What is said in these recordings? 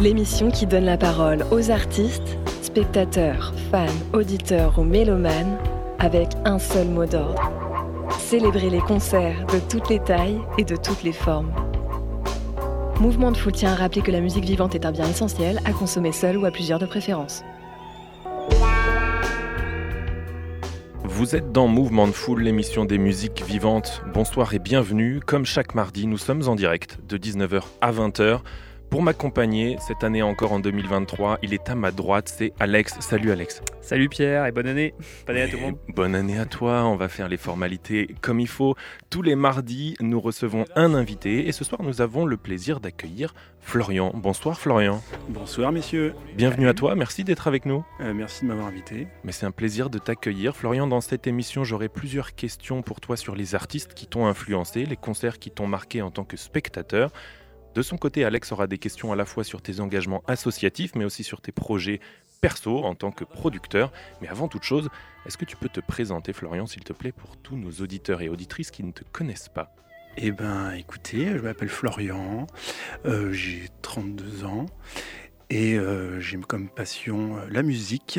L'émission qui donne la parole aux artistes, spectateurs, fans, auditeurs ou mélomanes avec un seul mot d'ordre. Célébrer les concerts de toutes les tailles et de toutes les formes. Mouvement de Foule tient à rappeler que la musique vivante est un bien essentiel à consommer seul ou à plusieurs de préférence. Vous êtes dans Mouvement de Foule, l'émission des musiques vivantes. Bonsoir et bienvenue. Comme chaque mardi, nous sommes en direct de 19h à 20h. Pour m'accompagner, cette année encore en 2023, il est à ma droite, c'est Alex. Salut Alex. Salut Pierre et bonne année. Bonne année à tout le monde. Bonne année à toi, on va faire les formalités comme il faut. Tous les mardis, nous recevons un invité et ce soir, nous avons le plaisir d'accueillir Florian. Bonsoir Florian. Bonsoir messieurs. Bienvenue à toi, merci d'être avec nous. Euh, merci de m'avoir invité. Mais c'est un plaisir de t'accueillir. Florian, dans cette émission, j'aurai plusieurs questions pour toi sur les artistes qui t'ont influencé, les concerts qui t'ont marqué en tant que spectateur. De son côté, Alex aura des questions à la fois sur tes engagements associatifs, mais aussi sur tes projets perso en tant que producteur. Mais avant toute chose, est-ce que tu peux te présenter, Florian, s'il te plaît, pour tous nos auditeurs et auditrices qui ne te connaissent pas? Eh ben, écoutez, je m'appelle Florian, euh, j'ai 32 ans et euh, j'ai comme passion euh, la musique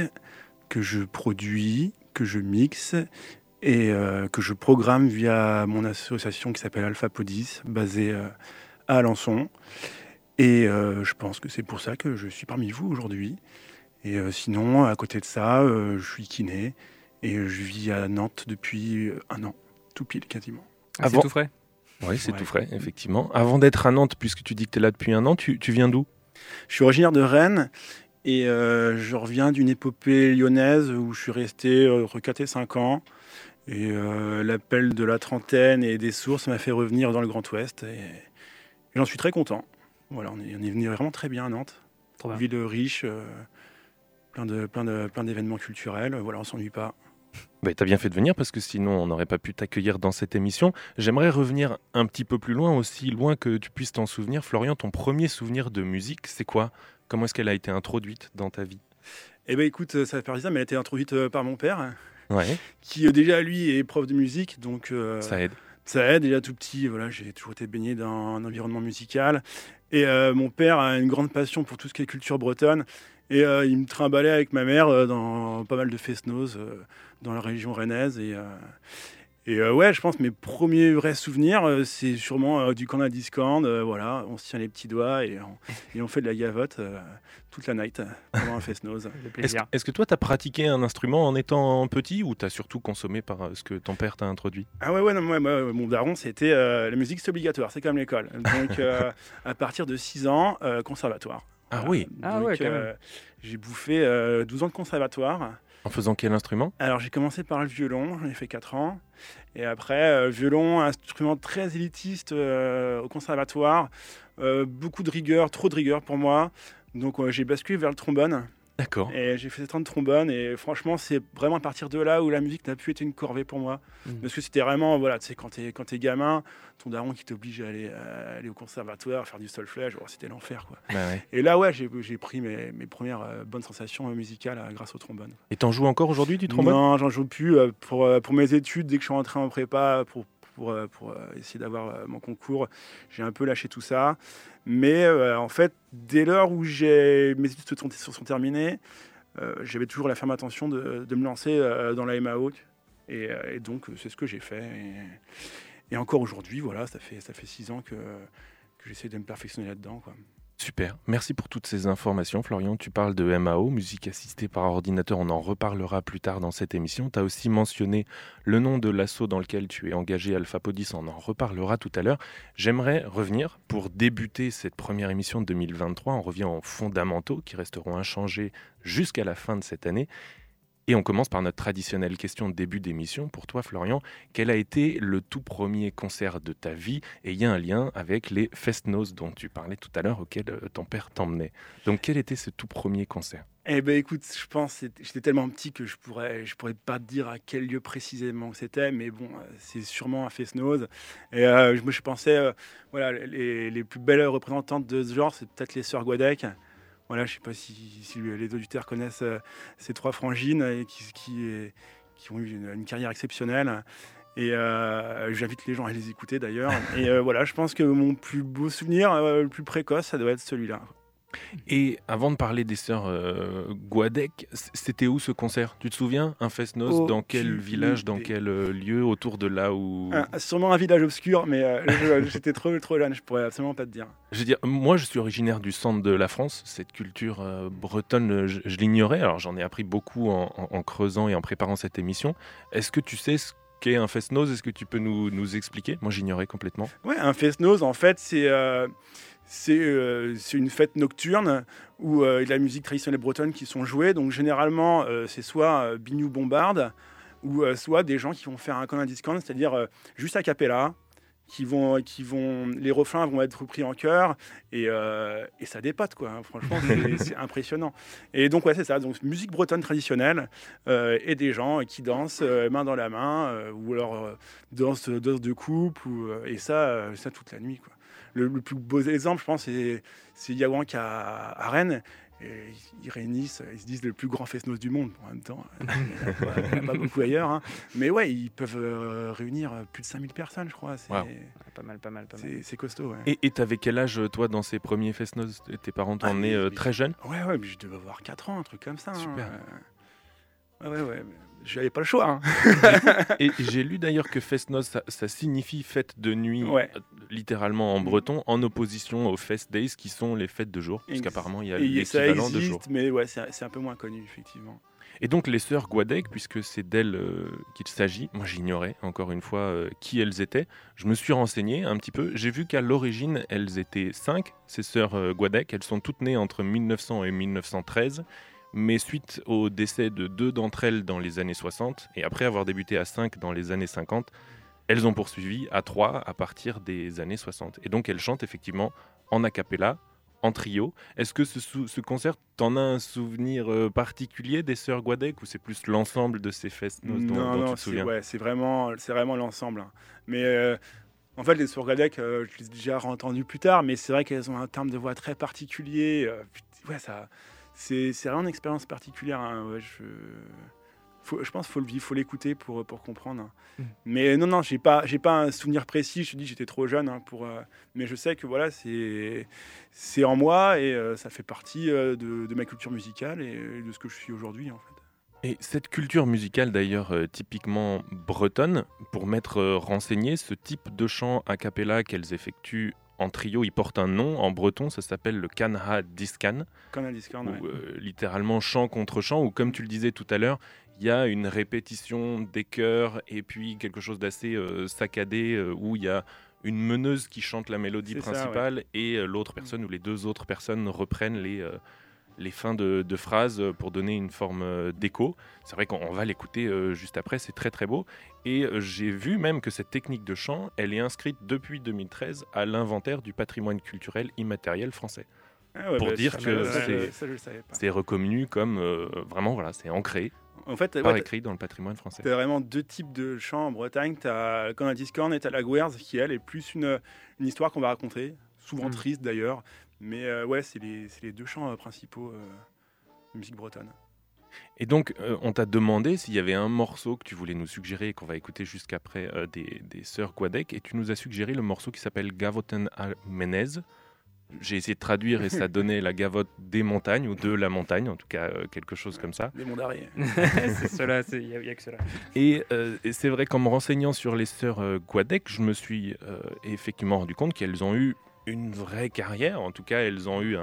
que je produis, que je mixe et que je programme via mon association qui s'appelle Alpha Podis, basée à Alençon. Et euh, je pense que c'est pour ça que je suis parmi vous aujourd'hui. Et euh, sinon, à côté de ça, euh, je suis kiné et je vis à Nantes depuis un an, tout pile quasiment. Ah, Avant- C'est tout frais. Oui, c'est Ouais. tout frais, effectivement. Avant d'être à Nantes, puisque tu dis que tu es là depuis un an, tu, tu viens d'où? Je suis originaire de Rennes et euh, je reviens d'une épopée lyonnaise où je suis resté entre 4 et 5 ans. Et euh, l'appel de la trentaine et des sources m'a fait revenir dans le Grand Ouest et j'en suis très content. Voilà, on est, on est venu vraiment très bien à Nantes. Trop bien. Ville riche, euh, plein de plein de plein d'événements culturels. Voilà, on s'ennuie pas. bah, Tu as bien fait de venir parce que sinon on n'aurait pas pu t'accueillir dans cette émission. J'aimerais revenir un petit peu plus loin, aussi loin que tu puisses t'en souvenir. Florian, ton premier souvenir de musique, c'est quoi? Comment est-ce qu'elle a été introduite dans ta vie? Eh ben écoute, euh, ça va faire bizarre, mais elle a été introduite euh, par mon père, Ouais, qui déjà lui est prof de musique, donc euh, ça aide. Ça aide, déjà tout petit, voilà, j'ai toujours été baigné dans un environnement musical. Et euh, mon père a une grande passion pour tout ce qui est culture bretonne. Et euh, il me trimballait avec ma mère euh, dans pas mal de euh, dans la région rennaise. Et euh, ouais, je pense que mes premiers vrais souvenirs, euh, c'est sûrement euh, du camp à discount. euh, voilà, on se tient les petits doigts et on, et on fait de la gavotte euh, toute la night pendant un fest-noz. Le Est-ce plaisir. est-ce que toi, tu as pratiqué un instrument en étant petit ou tu as surtout consommé par euh, ce que ton père t'a introduit? Ah ouais, ouais, non, moi, moi, mon daron, c'était euh, la musique, c'est obligatoire, c'est comme l'école. Donc, euh, à partir de 6 ans, euh, conservatoire. Ah Voilà. oui Ah Donc, ouais, euh, j'ai bouffé euh, 12 ans de conservatoire. En faisant quel instrument? Alors, j'ai commencé par le violon, j'en ai fait 4 ans. Et après, euh, violon, instrument très élitiste euh, au conservatoire. Euh, beaucoup de rigueur, trop de rigueur pour moi. Donc, j'ai basculé vers le trombone. D'accord. Et j'ai fait 7 ans de trombone et franchement, c'est vraiment à partir de là où la musique n'a plus été une corvée pour moi. Mhm. Parce que c'était vraiment, voilà, tu sais, quand t'es, quand t'es gamin, ton daron qui t'oblige à aller, à aller au conservatoire, faire du solfège, oh, c'était l'enfer, quoi. Bah ouais. Et là, ouais, j'ai, j'ai pris mes, mes premières euh, bonnes sensations euh, musicales euh, grâce au trombone. Et t'en joues encore aujourd'hui du trombone? Non, j'en joue plus. euh, pour, pour mes études, dès que je suis rentré en prépa, pour, pour, euh, euh, essayer d'avoir euh, mon concours, j'ai un peu lâché tout ça. Mais en fait, dès lors où mes études se sont, terminées, j'avais toujours la ferme intention de, me lancer dans la MAO. Et, donc, c'est ce que j'ai fait. Et, encore aujourd'hui, voilà, ça fait, ça fait six ans que, que j'essaie de me perfectionner là-dedans. Super, merci pour toutes ces informations. Florian, tu parles de MAO, musique assistée par ordinateur, on en reparlera plus tard dans cette émission. Tu as aussi mentionné le nom de l'assaut dans lequel tu es engagé, Alpha Podis, on en reparlera tout à l'heure. J'aimerais revenir pour débuter cette première émission de 2023, on revient aux fondamentaux qui resteront inchangés jusqu'à la fin de cette année. Et on commence par notre traditionnelle question de début d'émission. Pour toi, Florian, quel a été le tout premier concert de ta vie? Et il y a un lien avec les Fest-Noz dont tu parlais tout à l'heure, auquel euh, ton père t'emmenait. Donc, quel était ce tout premier concert? Eh ben, écoute, je pense, j'étais tellement petit que je pourrais, je pourrais pas te dire à quel lieu précisément c'était, mais bon, euh, c'est sûrement un Fest-Noz. Et euh, moi, je pensais, voilà, les, les, plus belles représentantes de ce genre, c'est peut-être les sœurs Guadec. Voilà, je ne sais pas si, les auditeurs connaissent euh, ces trois frangines et qui, qui, ont eu une, carrière exceptionnelle. Et euh, j'invite les gens à les écouter d'ailleurs. Et euh, voilà, je pense que mon plus beau souvenir, le plus précoce, ça doit être celui-là. Et avant de parler des sœurs euh, Guadec, c'était où ce concert? Tu te souviens? Un fest-noz Dans quel village Dans quel euh, lieu Autour de là où Sûrement un village obscur, mais euh, j'étais trop, trop jeune, je pourrais absolument pas te dire. Je veux dire, moi je suis originaire du centre de la France. Cette culture bretonne, je, l'ignorais. Alors j'en ai appris beaucoup en, creusant et en préparant cette émission. Est-ce que tu sais ce qu'est un fest-noz Est-ce que tu peux nous, nous expliquer? Moi j'ignorais complètement. Ouais, un fest-noz, en fait, c'est euh, c'est une fête nocturne où euh, il y a de la musique traditionnelle bretonne qui sont jouées. Donc généralement, euh, c'est soit Bignou Bombarde ou soit des gens qui vont faire un discount, c'est-à-dire juste a cappella, qui vont, qui vont, les refrains vont être repris en chœur et, et ça dépote quoi. Hein. Franchement, c'est impressionnant. Et donc ouais, c'est ça. Donc musique bretonne traditionnelle et des gens qui dansent main dans la main ou alors dansent, de couple ou, et ça, ça toute la nuit quoi le, plus beau exemple, je pense, c'est Yawank à, à Rennes. Et ils réunissent, ils se disent le plus grand fest du monde. En même temps, il n'y en a pas beaucoup ailleurs. Hein. Mais ouais, ils peuvent euh, réunir plus de 5000 personnes, je crois. C'est pas mal, pas mal, pas mal. C'est costaud. Ouais. Et tu avais quel âge, toi, dans ces premiers fest Tes parents t'ont ah, emmené euh, très jeune? Ouais, ouais, mais je devais avoir 4 ans, un truc comme ça. Hein. Super. Ouais, ouais, ouais j'avais pas le choix. Hein. et j'ai lu d'ailleurs que Festnos, ça, ça, signifie fête de nuit, euh, littéralement en mm. breton, en opposition aux Fest Days qui sont les fêtes de jour, puisqu'apparemment il y a l'équivalent de jour. Mais ouais, c'est un peu moins connu, effectivement. Et donc les sœurs Guadec, puisque c'est d'elles euh, qu'il s'agit, moi j'ignorais encore une fois euh, qui elles étaient, je me suis renseigné un petit peu, j'ai vu qu'à l'origine elles étaient cinq, ces sœurs Guadec, elles sont toutes nées entre 1900 et 1913, mais suite au décès de deux d'entre elles dans les années 60, et après avoir débuté à 5 dans les années 50, elles ont poursuivi à 3 à partir des années 60. Et donc elles chantent effectivement en a cappella, en trio. Est-ce que ce, ce concert, t'en as un souvenir euh, particulier des sœurs Guadec ou c'est plus l'ensemble de ces festes dont, non, non, tu te souviens? ouais, c'est vraiment, vraiment l'ensemble. Hein. Mais euh, en fait, les sœurs Guadec, euh, je les ai déjà entendues plus tard, mais c'est vrai qu'elles ont un terme de voix très particulier. ouais, ça c'est vraiment une expérience particulière. Hein. je, je pense qu'il faut le vivre, faut l'écouter pour, pour comprendre. Mmh. Mais non, non, j'ai pas, j'ai pas un souvenir précis. Je te dis, j'étais trop jeune hein, pour. Euh, mais je sais que voilà, c'est, c'est en moi et euh, ça fait partie euh, de, de, ma culture musicale et de ce que je suis aujourd'hui en fait. Et cette culture musicale d'ailleurs typiquement bretonne, pour m'être renseigné, ce type de chant a cappella qu'elles effectuent en trio, il porte un nom. En breton, ça s'appelle le Kanha Diskan. Kanha Diskan, ou, euh, littéralement chant contre chant, ou comme tu le disais tout à l'heure, il y a une répétition des chœurs et puis quelque chose d'assez euh, saccadé euh, où il y a une meneuse qui chante la mélodie principale et l'autre personne ou les deux autres personnes reprennent les les fins de, phrases pour donner une forme euh, d'écho. C'est vrai qu'on va l'écouter euh, juste après, c'est très très beau. Et euh, j'ai vu même que cette technique de chant, elle est inscrite depuis 2013 à l'inventaire du patrimoine culturel immatériel français. Ah pour bah, dire que c'est reconnu comme vraiment, voilà, c'est ancré. En fait, par écrit dans le patrimoine français. Tu as vraiment deux types de chants en Bretagne. Tu as Corn et tu as la Guerre, qui elle est plus une, une histoire qu'on va raconter, souvent mm. triste d'ailleurs, mais euh, ouais, c'est les, les, deux chants euh, principaux euh, de musique bretonne. Et donc, on t'a demandé s'il y avait un morceau que tu voulais nous suggérer et qu'on va écouter jusqu'après des, des sœurs Guadec, et tu nous as suggéré le morceau qui s'appelle Gavoten Menez. J'ai essayé de traduire et ça donnait la gavotte des montagnes ou de la montagne, en tout cas quelque chose comme ça. Des monts c'est cela, il n'y a, que cela. Et, et c'est vrai qu'en me renseignant sur les sœurs Guadec, je me suis effectivement rendu compte qu'elles ont eu une vraie carrière. En tout cas, elles ont eu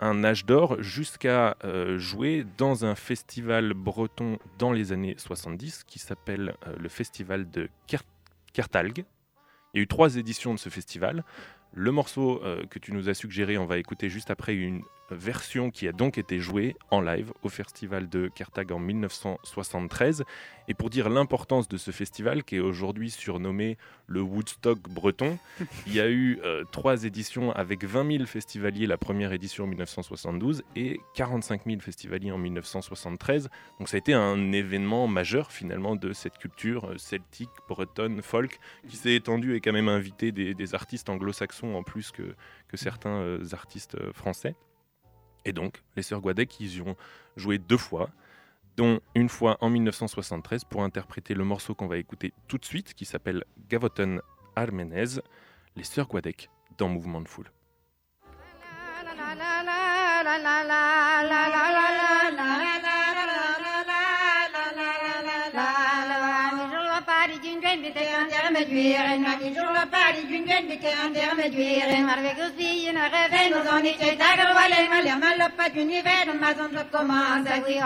un, âge d'or jusqu'à euh, jouer dans un festival breton dans les années 70 qui s'appelle euh, le festival de Kertalg. Il y a eu trois éditions de ce festival. Le morceau euh, que tu nous as suggéré, on va écouter juste après une version qui a donc été jouée en live au festival de Carthage en 1973. Et pour dire l'importance de ce festival, qui est aujourd'hui surnommé le Woodstock breton, il y a eu euh, trois éditions avec 20 000 festivaliers, la première édition en 1972 et 45 000 festivaliers en 1973. Donc ça a été un événement majeur finalement de cette culture euh, celtique, bretonne, folk, qui s'est étendue et quand même invité des, des artistes anglo-saxons en plus que, certains euh, artistes français. Et donc, les sœurs Guadec, ils y ont joué deux fois, dont une fois en 1973 pour interpréter le morceau qu'on va écouter tout de suite, qui s'appelle Gavoton Armenez, les sœurs Guadec dans Mouvement de Foule. duire, ma qui jour la d'une de cœur filles, rêve, ma zone de de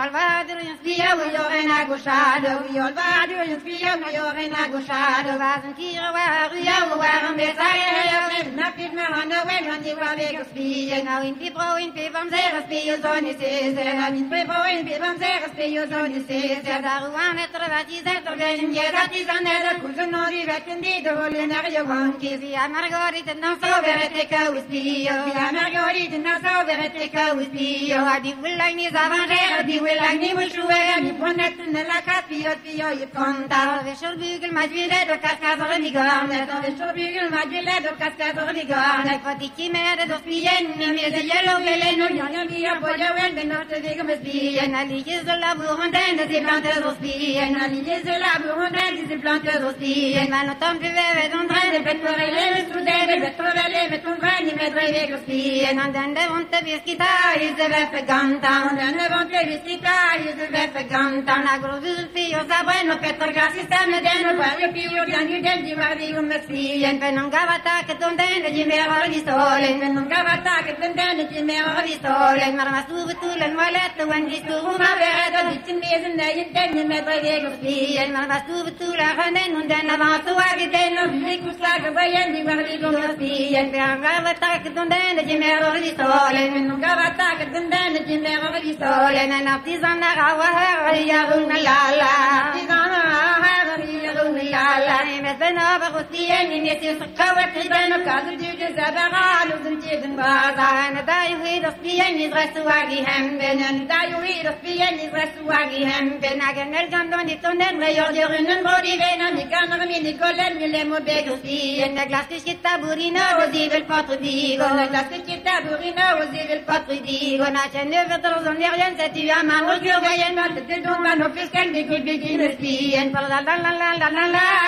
escondido lunario wonky. Via Margorita non so verete causpio. Via Margorita non so verete causpio. Adi vullai ni zavangere, adi vullai ni vulshuere, mi ponetto nella catpio, pio i ponta. Dove c'ho il bugel ma giledo, cascadore mi gorne. Dove c'ho il bugel ma giledo, cascadore mi gorne. Foti chi mere, dos pienni, mi de yellow veleno, gnagna mia, voglio vende, non te dico me sbien. Ali jesu la burundende, si plante dos bien. Ali jesu la burundende, si plante dos bien. తండ్రి వేదంధ్రాన్ని పెట్టుకోరే చూడేది పెట్టుకోరే పెట్టుకోని మెదవే కృష్ణి నందండ వంత విస్కిత ఇజ్ వెప్ గంత నందండ వంత విస్కిత ఇజ్ వెప్ గంత నా గురు ఫియో సబైన పెట్టర్ గాసి సమ్న దేను పరి ఫియో దాని దెన్ దివారి ఉమ్మసి ఎన్ పెనం గవత కతుందెన్ జిమేవా విస్తోలెన్ పెనం గవత కతుందెన్ జిమేవా విస్తోలెన్ మరమసు బతులన్ వలత్ వంజిస్తు ما بعد التلميذ لا يدن ما طريق فيه المغصوب تولى خنان ودن بعثو واجدين نحيك وساق بيان بغليكم نسيا بأنغاب تاك دندان جميع رغلي سولين من قبع تاك دندان جميع رغلي سولين أنا في زمنا غواها غريا غن لالا في زمنا غواها غريا غن لالا مثلا بغسيا نسي سقا وتحبان وكاذر جوجة زبغال وزنجي بن بازا أنا دا يهيد أصبيا نزغى سواقي هم بن أنا دا يهيد أصبيا نزغى سواقي هم بن أجل نرجم دوني تونر ما يغيرن بوري بينا ميكا نغمي نيكو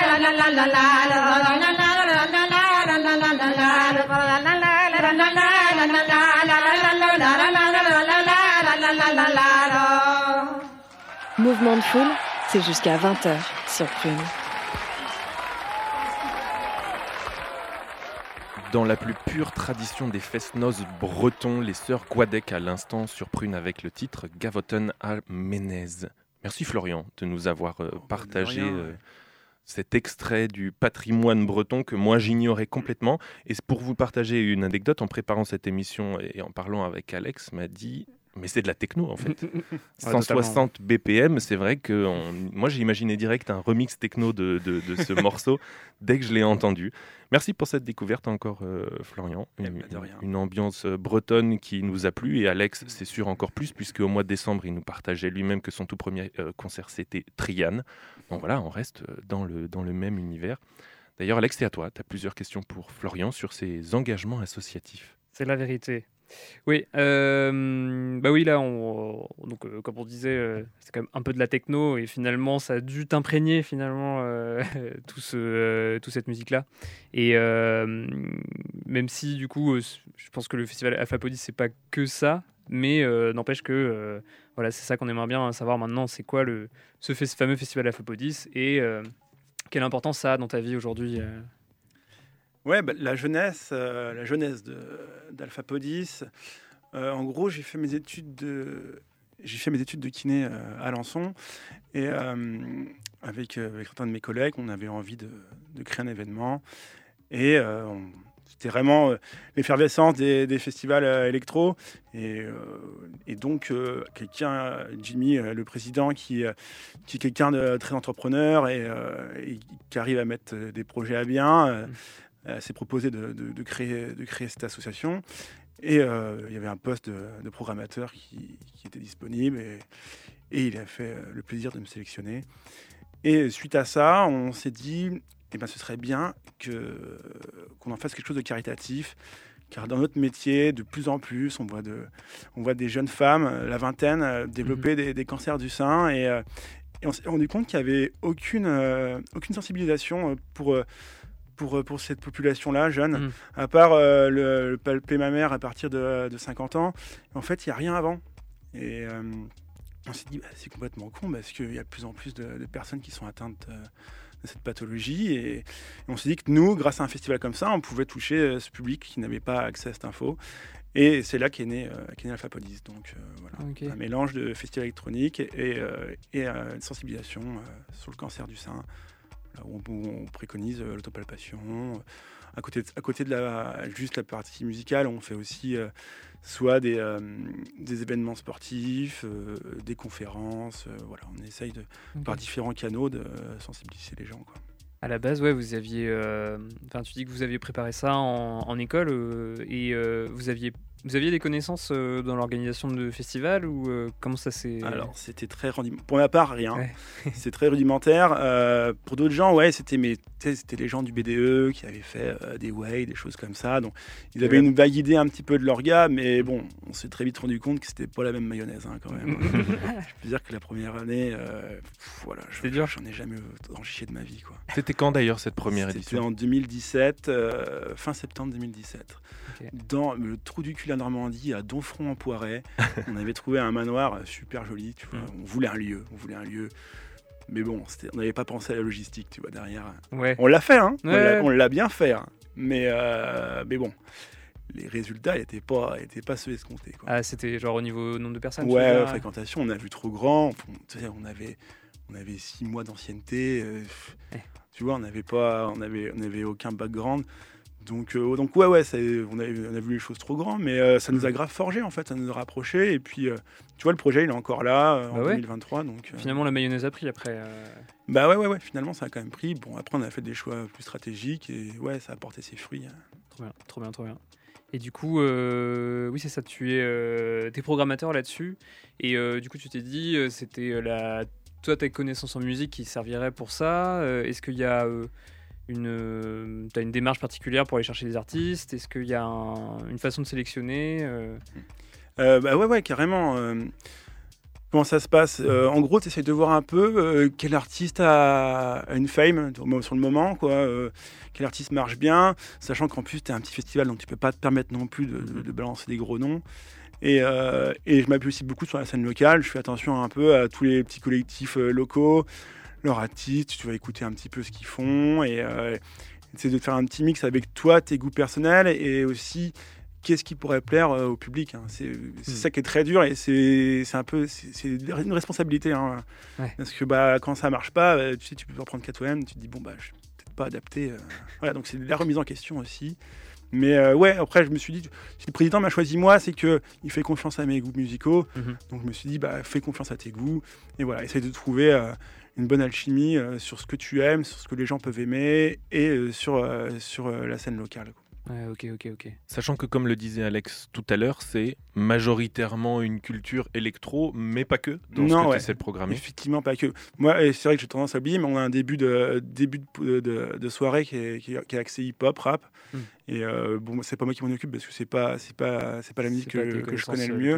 La la la la la la la Mouvement de foule, c'est jusqu'à 20h sur Prune. Dans la plus pure tradition des fest-noz bretons, les sœurs Guadec à l'instant sur Prune avec le titre Gavoten à Menez. Merci Florian de nous avoir partagé cet extrait du patrimoine breton que moi j'ignorais complètement. Et pour vous partager une anecdote, en préparant cette émission et en parlant avec Alex, m'a dit mais c'est de la techno en fait. 160 BPM, c'est vrai que moi j'ai imaginé direct un remix techno de, ce morceau dès que je l'ai entendu. Merci pour cette découverte encore, euh, Florian. Eh Une, ben, une, ambiance euh, bretonne qui nous a plu et Alex, c'est sûr encore plus, puisque au mois de décembre, il nous partageait lui-même que son tout premier euh, concert c'était Trian. Donc voilà, on reste dans le, dans le même univers. D'ailleurs, Alex, c'est à toi. Tu as plusieurs questions pour Florian sur ses engagements associatifs. C'est la vérité. Oui, euh, bah oui, là, on, donc, euh, comme on disait, euh, c'est quand même un peu de la techno et finalement, ça a dû t'imprégner finalement tout ce, toute cette musique-là. Et même si, du coup, je pense que le festival Alphapodis, c'est pas que ça, mais n'empêche que voilà, c'est ça qu'on aimerait bien savoir maintenant, c'est quoi le, ce fameux festival Alphapodis et quelle importance ça a dans ta vie aujourd'hui Ouais, bah, la jeunesse, euh, la jeunesse d'Alphapodis. Euh, en gros, j'ai fait mes études de, j'ai kiné euh, à Alençon et avec, avec certains de mes collègues, on avait envie de, créer un événement et c'était vraiment l'effervescence des, festivals électro. Et, et donc, quelqu'un, Jimmy, le président, qui, est quelqu'un de très entrepreneur et, qui arrive à mettre des projets à bien, euh, s'est proposé de, de- de créer, de créer cette association. Et euh, il y avait un poste de, de programmateur qui, qui était disponible et, et il a fait euh, le plaisir de me sélectionner. Et suite à ça, on s'est dit, eh ben, ce serait bien que, qu'on en fasse quelque chose de caritatif. Car dans notre métier, de plus en plus, on voit, de, on voit des jeunes femmes, euh, la vingtaine, euh, développer des, des cancers du sein. Et, euh, et on s'est rendu compte qu'il n'y avait aucune, euh, aucune sensibilisation euh, pour, euh, pour, euh, pour cette population-là, jeune, Mhm. à part euh, le, le palper ma mère à partir de, de 50 ans. En fait, il n'y a rien avant. Et euh, on s'est dit, bah, c'est complètement con parce qu'il y a de plus en plus de, de personnes qui sont atteintes euh, de cette pathologie. Et, et on s'est dit que nous, grâce à un festival comme ça, on pouvait toucher ce public qui n'avait pas accès à cette info. Et c'est là qu'est né, né Alpha Police. Donc voilà, Ok. un mélange de festival électronique et, et, une sensibilisation sur le cancer du sein, où on, préconise euh, l'autopalpation. À côté, de, à côté de la, juste la partie musicale, on fait aussi euh, soit des, euh, des événements sportifs, euh, des conférences. euh, voilà, on essaye de, par différents canaux de euh, sensibiliser les gens. Quoi. À la base, ouais, vous aviez. euh, Enfin, tu dis que vous aviez préparé ça en, en école euh, et euh, vous aviez. Vous aviez des connaissances euh, dans l'organisation de festivals ou euh, comment ça s'est. Alors, c'était très rudimentaire. Pour ma part, rien. Ouais. c'est très rudimentaire. Euh, pour d'autres gens, ouais, c'était mes, c'était les gens du BDE qui avaient fait euh, des way, des choses comme ça. Donc, ils avaient Ouais. une vague idée un petit peu de leur gars, mais bon, on s'est très vite rendu compte que c'était pas la même mayonnaise, hein, quand même. je peux dire que la première année, euh, pff, voilà, je- C'était dur. j'en ai jamais chié de ma vie, quoi. C'était quand d'ailleurs cette première C'était édition? en 2017, euh, fin septembre 2017. Ok. Dans le trou du cul la Normandie, à Donfront en Poiret, on avait trouvé un manoir super joli. Tu vois. Mm. On voulait un lieu, on voulait un lieu. Mais bon, on n'avait pas pensé à la logistique, tu vois, derrière. Ouais. On l'a fait, hein On Ouais. l'a- On l'a bien fait. hein. Mais, euh, mais bon, les résultats n'étaient pas, étaient pas ceux escomptés. Quoi. Ah, c'était genre au niveau nombre de personnes Ouais, fréquentation, on a vu trop grand. On, avait, on avait six mois d'ancienneté. euh, Ouais. Tu vois, on n'avait pas, on avait, on avait aucun background. Donc, euh, donc ouais, ouais, ça- on, a vu les choses trop grands, mais euh, ça nous a grave forgé en fait, ça nous a rapprochés. Et puis, euh, tu vois, le projet, il est encore là en Bah ouais. 2023. Donc, euh, Finalement, la mayonnaise a pris après. bah ouais, ouais, ouais, finalement, ça a quand même pris. Bon, après, on a fait des choix plus stratégiques et ouais, ça a porté ses fruits. hein. Trop bien, trop bien, trop bien. Et du coup, oui, c'est ça, tu es, programmateur là-dessus. Et du coup, tu t'es dit, c'était la, toi, tes connaissances en musique qui serviraient pour ça. Est-ce qu'il y a une, euh, t'as une démarche particulière pour aller chercher des artistes? Est-ce qu'il y a un- une façon de sélectionner euh, Euh, bah ouais, ouais, carrément. euh, comment ça se passe? En gros, tu essaies de voir un peu quel artiste a, une fame sur le moment, quoi. quel artiste marche bien, sachant qu'en plus, tu es un petit festival, donc tu peux pas te permettre non plus de, balancer des gros noms. Et, et je m'appuie aussi beaucoup sur la scène locale. Je fais attention un peu à tous les petits collectifs locaux, leurs artistes. Tu vas écouter un petit peu ce qu'ils font et euh, essayer de faire un petit mix avec toi, tes goûts personnels et aussi qu'est-ce qui pourrait plaire euh, au public. hein. C'est c'est Hmm. ça qui est très dur et c'est c'est un peu c'est c'est une responsabilité. hein. Ouais. Parce que bah, quand ça marche pas, euh, tu sais, tu peux reprendre Catwoman, tu te dis bon bah je suis peut-être pas adapté. euh. Voilà, donc c'est de la remise en question aussi. Mais euh, ouais, après je me suis dit, si le président m'a choisi moi, c'est que il fait confiance à mes goûts musicaux. Mhm. Donc je me suis dit, bah fais confiance à tes goûts et voilà, essaye de trouver euh, une bonne alchimie euh, sur ce que tu aimes, sur ce que les gens peuvent aimer et euh, sur euh, sur la scène locale. Ouais, ok, ok, ok. Sachant que, comme le disait Alex tout à l'heure, c'est majoritairement une culture électro, mais pas que, dans ce Non, que ouais. tu essaies de programmer. Effectivement, pas que. Moi, et c'est vrai que j'ai tendance à oublier, mais on a un début de, début de, de- de soirée qui est, qui est- qui est axé hip-hop, rap. Hmm. Et euh, bon, c'est pas moi qui m'en occupe parce que c'est pas, c'est pas, c'est pas la musique que, je connais le mieux.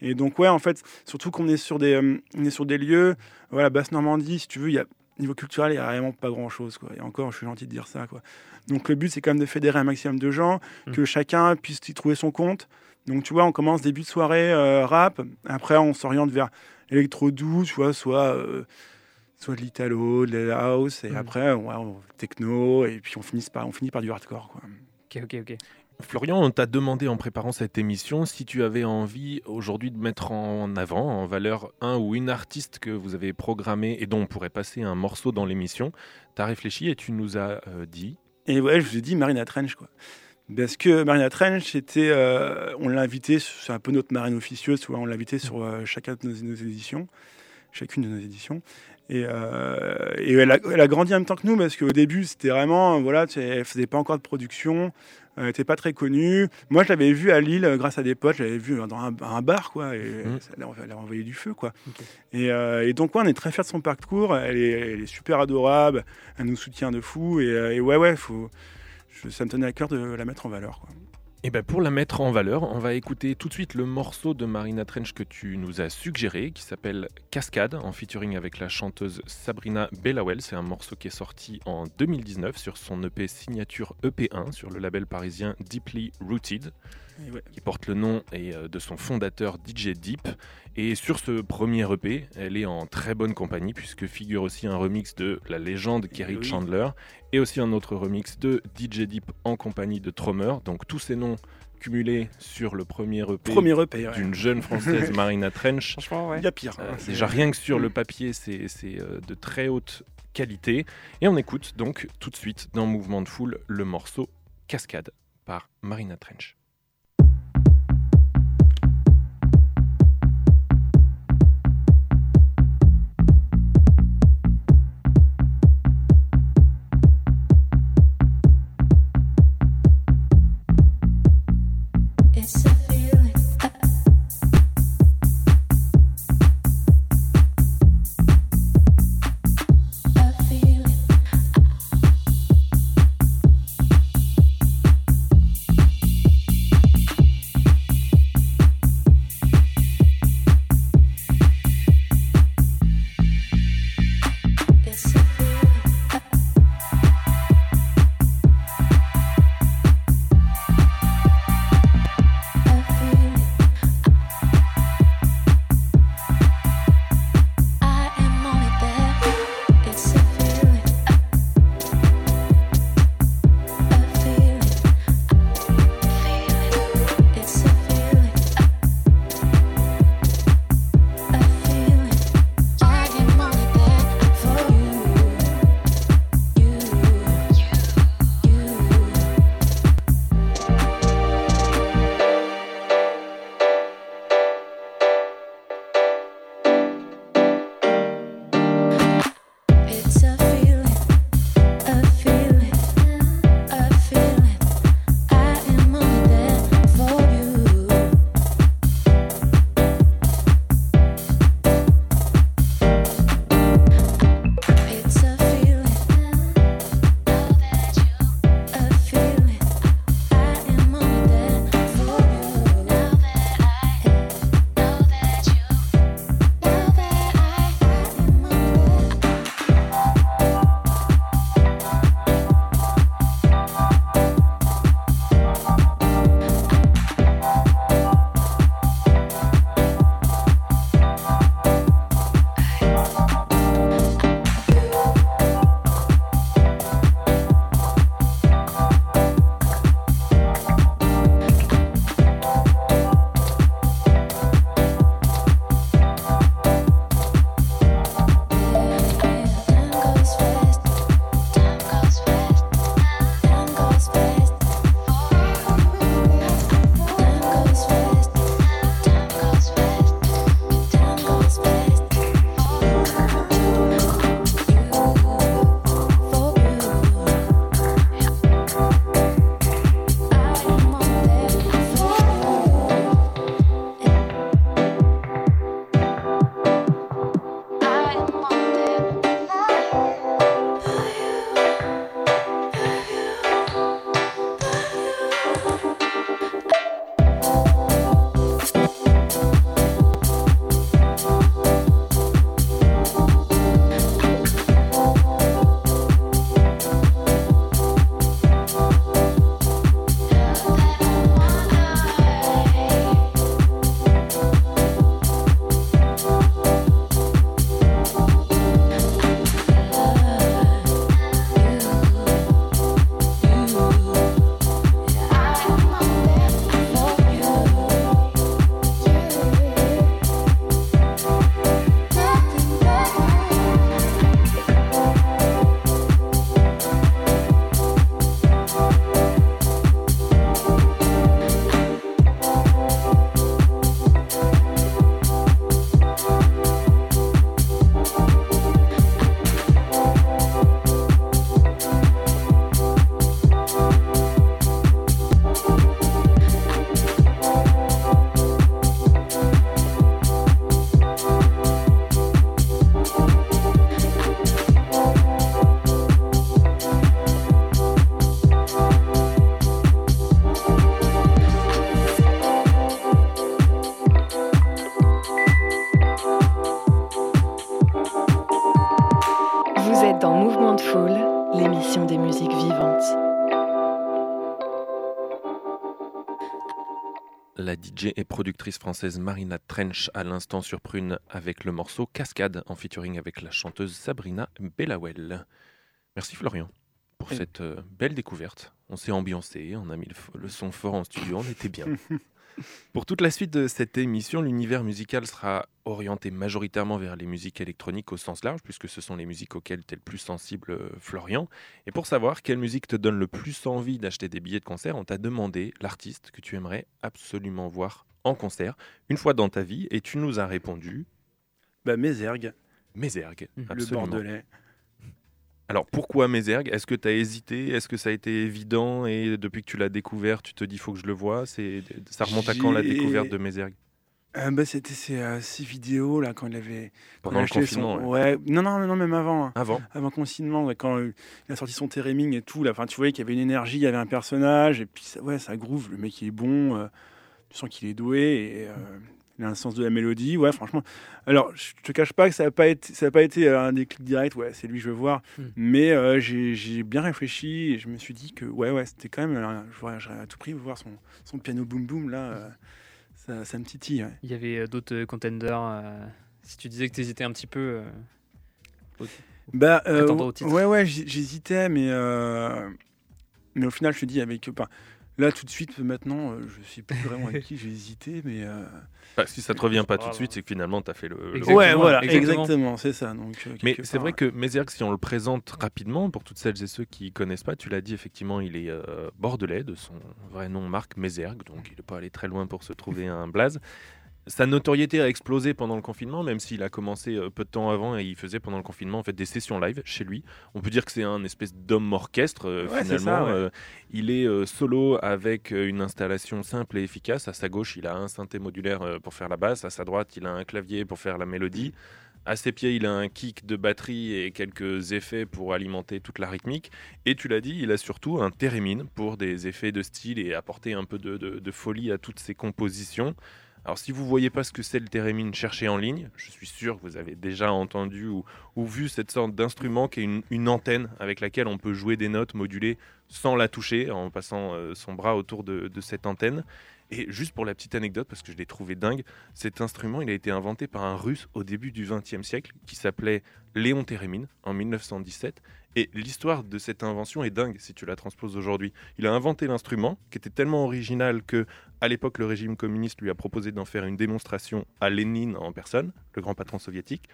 Et donc, ouais, en fait, surtout qu'on est sur des, euh, on est sur des lieux, voilà, basse Normandie, si tu veux, il y a, niveau culturel, il n'y a vraiment pas grand chose, quoi. Et encore, je suis gentil de dire ça, quoi. Donc, le but, c'est quand même de fédérer un maximum de gens, Mm. que chacun puisse y trouver son compte. Donc, tu vois, on commence début de soirée euh, rap, après, on s'oriente vers électro doux, tu vois, soit, euh, soit de l'italo, de la house, et Mm. après, ouais, on- techno, et puis on finit par, on finit par du hardcore, quoi. Ok, ok, ok. Florian, on t'a demandé en préparant cette émission si tu avais envie aujourd'hui de mettre en avant, en valeur, un ou une artiste que vous avez programmé et dont on pourrait passer un morceau dans l'émission. Tu as réfléchi et tu nous as euh, dit. Et ouais, je vous ai dit Marina Trench, quoi. Parce que Marina Trench, euh, on l'a invité, c'est un peu notre marine officieuse, on l'a invité sur euh, chacun de nos, éditions, chacune de nos éditions. Et, elle, a, elle a grandi en même temps que nous parce qu'au début, c'était vraiment, voilà, elle faisait pas encore de production, n'était pas très connue. Moi, je l'avais vue à Lille euh, grâce à des potes, je l'avais vue dans un, un bar, quoi, et Mhm. ça, elle, a, elle a envoyé du feu, quoi. Et, euh, et donc, ouais, on est très fiers de son parcours, elle est, elle est super adorable, elle nous soutient de fou, et, euh, et ouais, ouais, faut, je- ça me tenait à cœur de la mettre en valeur, quoi. Et ben pour la mettre en valeur, on va écouter tout de suite le morceau de Marina Trench que tu nous as suggéré, qui s'appelle Cascade, en featuring avec la chanteuse Sabrina Bellawell. C'est un morceau qui est sorti en 2019 sur son EP signature EP1 sur le label parisien Deeply Rooted, ouais. qui porte le nom et, euh, de son fondateur DJ Deep. Et sur ce premier EP, elle est en très bonne compagnie puisque figure aussi un remix de la légende Kerry oui. Chandler et aussi un autre remix de DJ Deep en compagnie de Trommer. Donc tous ces noms cumulés sur le premier EP Premier ouais. d'une jeune française Marina Trench. Franchement, ouais. Il y a pire. Euh, hein, c'est- déjà rien que sur le papier, c'est c'est, euh, de très haute qualité. Et on écoute donc tout de suite dans Mouvement de Foule le morceau Cascade par Marina Trench. Française Marina Trench à l'instant sur Prune avec le morceau Cascade en featuring avec la chanteuse Sabrina Bellawell. Merci Florian pour Et- cette euh, belle découverte. On s'est ambiancé, on a mis le, son fort en studio, on était bien. pour toute la suite de cette émission, l'univers musical sera orienté majoritairement vers les musiques électroniques au sens large, puisque ce sont les musiques auxquelles tu es le plus sensible, euh, Florian. Et pour savoir quelle musique te donne le plus envie d'acheter des billets de concert, on t'a demandé l'artiste que tu aimerais absolument voir en concert une fois dans ta vie, et tu nous as répondu Bah, Mézergue, Mézergue. Mhm. le absolument. Bordelais. Alors pourquoi Mézergue? Est-ce que tu as hésité? Est-ce que ça a été évident? Et depuis que tu l'as découvert, tu te dis faut que je le vois? C'est Ça remonte à quand la découverte de Mézergue? Euh, bah, C'était ces, euh, ces vidéos là quand il avait. Pendant il le confinement. son- ouais. ouais. Non, non, non, même avant. hein. Avant Avant le confinement, quand euh, il a sorti son Téréming et tout, là, tu voyais qu'il y avait une énergie, il y avait un personnage, et puis ça, ouais, ça groove, le mec il est bon, euh, tu sens qu'il est doué, et euh, il a un sens de la mélodie, ouais, franchement. Alors, je te cache pas que ça n'a pas été, ça a pas été un déclic direct, ouais, c'est lui que je veux voir, Hmm. mais euh, j'ai bien réfléchi, et je me suis dit que, ouais, ouais, c'était quand même, euh, j'aurais à tout prix voir son, son piano boom boom, là, euh, ça, ça me titille, ouais. Il y avait d'autres contenders. si tu disais que tu hésitais un petit peu. Bah, euh, au ouais, ouais, j'hé- j'hésitais, mais, euh, mais au final, je te dis, avec. Là, tout de suite, maintenant, euh, je sais plus vraiment avec qui j'ai hésité, mais. euh, Bah, Si ça te revient pas tout de suite, c'est que finalement tu as fait le. le Exactement, ouais, voilà, exactement. c'est ça. Donc, euh, Mais c'est vrai que Mézergue, si on le présente rapidement, pour toutes celles et ceux qui ne connaissent pas, tu l'as dit effectivement, il est euh, bordelais, de son vrai nom Marc Mézergue, donc il n'est pas allé très loin pour se trouver un blaze. Sa notoriété a explosé pendant le confinement, même s'il a commencé euh, peu de temps avant et il faisait pendant le confinement en fait des sessions live chez lui. On peut dire que c'est un espèce d'homme orchestre euh, Ouais, finalement. ça, ouais. Euh, il est solo avec une installation simple et efficace. À sa gauche, il a un synthé modulaire pour faire la basse. À sa droite, il a un clavier pour faire la mélodie. À ses pieds, il a un kick de batterie et quelques effets pour alimenter toute la rythmique. Et tu l'as dit, il a surtout un thérémine pour des effets de style et apporter un peu de, de- de folie à toutes ses compositions. Alors si vous voyez pas ce que c'est le thérémine, cherchez en ligne. Je suis sûr que vous avez déjà entendu ou, vu cette sorte d'instrument qui est une, antenne avec laquelle on peut jouer des notes modulées sans la toucher, en passant euh, son bras autour de cette antenne. Et juste pour la petite anecdote, parce que je l'ai trouvé dingue, cet instrument, il a été inventé par un russe au début du XXe siècle qui s'appelait Léon Térémine en 1917. Et l'histoire de cette invention est dingue si tu la transposes aujourd'hui. Il a inventé l'instrument qui était tellement original que, à l'époque, le régime communiste lui a proposé d'en faire une démonstration à Lénine en personne, le grand patron soviétique.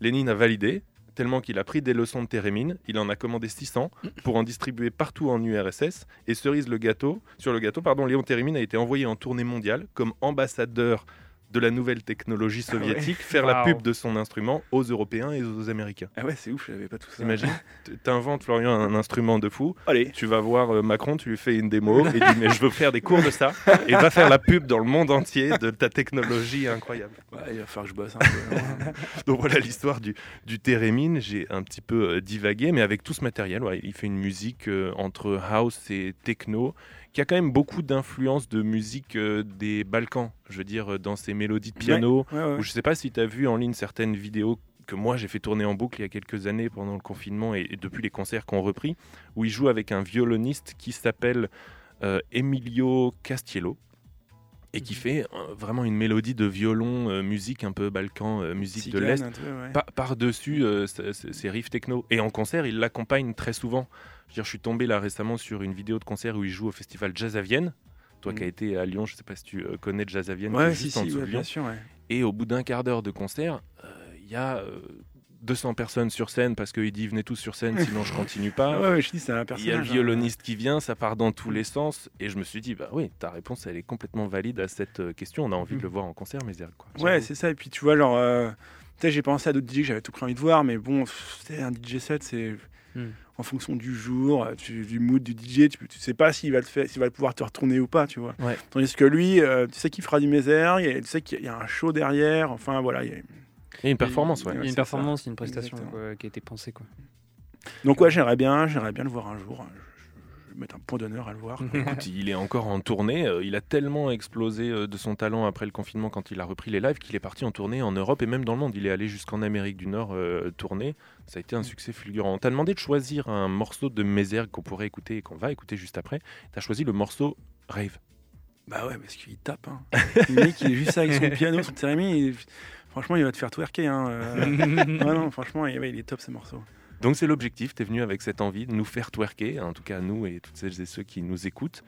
Lénine a validé, tellement qu'il a pris des leçons de Térémine. Il en a commandé 600 pour en distribuer partout en URSS. Et cerise le gâteau, sur le gâteau, pardon, Léon Térémine a été envoyé en tournée mondiale comme ambassadeur de la nouvelle technologie Ah ouais. soviétique, faire la pub de son instrument aux Européens et aux Américains. Ah ouais, c'est ouf, je n'avais pas tout ça. T'imagines T- T'inventes, Florian, un instrument de fou. Allez, Tu vas voir euh, Macron, tu lui fais une démo et dis mais je veux faire des cours de ça et va faire la pub dans le monde entier de ta technologie incroyable. Ouais, il va falloir que je bosse un peu. hein. Donc voilà l'histoire du, du Térémine. J'ai un petit peu euh, divagué, mais avec tout ce matériel, ouais, il fait une musique euh, entre house et techno qui a quand même beaucoup d'influence de musique euh, des Balkans. Je veux dire, euh, dans ses mélodies de piano. Ouais, ouais. Je sais pas si tu as vu en ligne certaines vidéos que moi j'ai fait tourner en boucle il y a quelques années pendant le confinement et, et depuis les concerts qu'on repris, où il joue avec un violoniste qui s'appelle euh, Emilio Castiello et qui Mhm. fait euh, vraiment une mélodie de violon, euh, musique un peu balkan, euh, musique de l'Est, ouais. pa- par-dessus ce- ce- ces riffs techno. Et en concert, il l'accompagne très souvent. Je, veux dire, je suis tombé là récemment sur une vidéo de concert où il joue au festival Jazz à Vienne. Toi qui as Mhm. été à Lyon, je sais pas si tu euh, connais Jazz à Vienne, Ouais, si, juste en si, dessous ouais, bien sûr, ouais. Et au bout d'un quart d'heure de concert, euh, il y a euh, 200 personnes sur scène parce qu'il dit venez tous sur scène, sinon je continue pas. Ouais, ouais, je dis, c'est un Il y a personnage. le hein. violoniste qui vient, ça part dans tous les sens. Et je me suis dit, bah oui, ta réponse, elle est complètement valide à cette euh, question. On a envie de le voir en concert, mais quoi. Ouais, c'est ça. Et puis tu vois, genre, euh, j'ai pensé à d'autres DJ que j'avais tout pris envie de voir, mais bon, un DJ set, c'est En fonction du jour, euh, tu- du mood du DJ, tu, tu sais pas s'il va, te faire, s'il va pouvoir te retourner ou pas, tu vois. Ouais. Tandis que lui, euh, tu sais qu'il fera du et tu sais qu'il y a un show derrière, enfin voilà. il y a- Il y a une performance, Il ouais. y a c'est une ça. performance, il y a une prestation quoi, qui a été pensée. Quoi. Donc ouais, j'aimerais bien, j'aimerais bien le voir un jour. Mettre un point d'honneur à le voir. Écoute, il est encore en tournée. euh, Il a tellement explosé euh, de son talent après le confinement quand il a repris les lives qu'il est parti en tournée en Europe et même dans le monde. Il est allé jusqu'en Amérique du Nord euh, tourner. Ça a été un succès fulgurant. On t'a demandé de choisir un morceau de Mézergue qu'on pourrait écouter et qu'on va écouter juste après. Tu as choisi le morceau Rave. Bah ouais, parce qu'il tape. Hein. le mec, il est juste là avec son piano, son thérémie. et Franchement, il va te faire twerker. Hein. euh. Ouais, non, franchement, il, ouais, il est top ce morceau. Donc c'est l'objectif, tu es venu avec cette envie de nous faire twerker, en tout cas nous et toutes celles et ceux qui nous écoutent.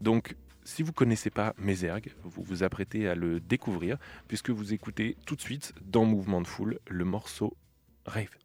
Donc si vous connaissez pas Mézergue, vous vous apprêtez à le découvrir puisque vous écoutez tout de suite dans Mouvement de Foule le morceau Rave.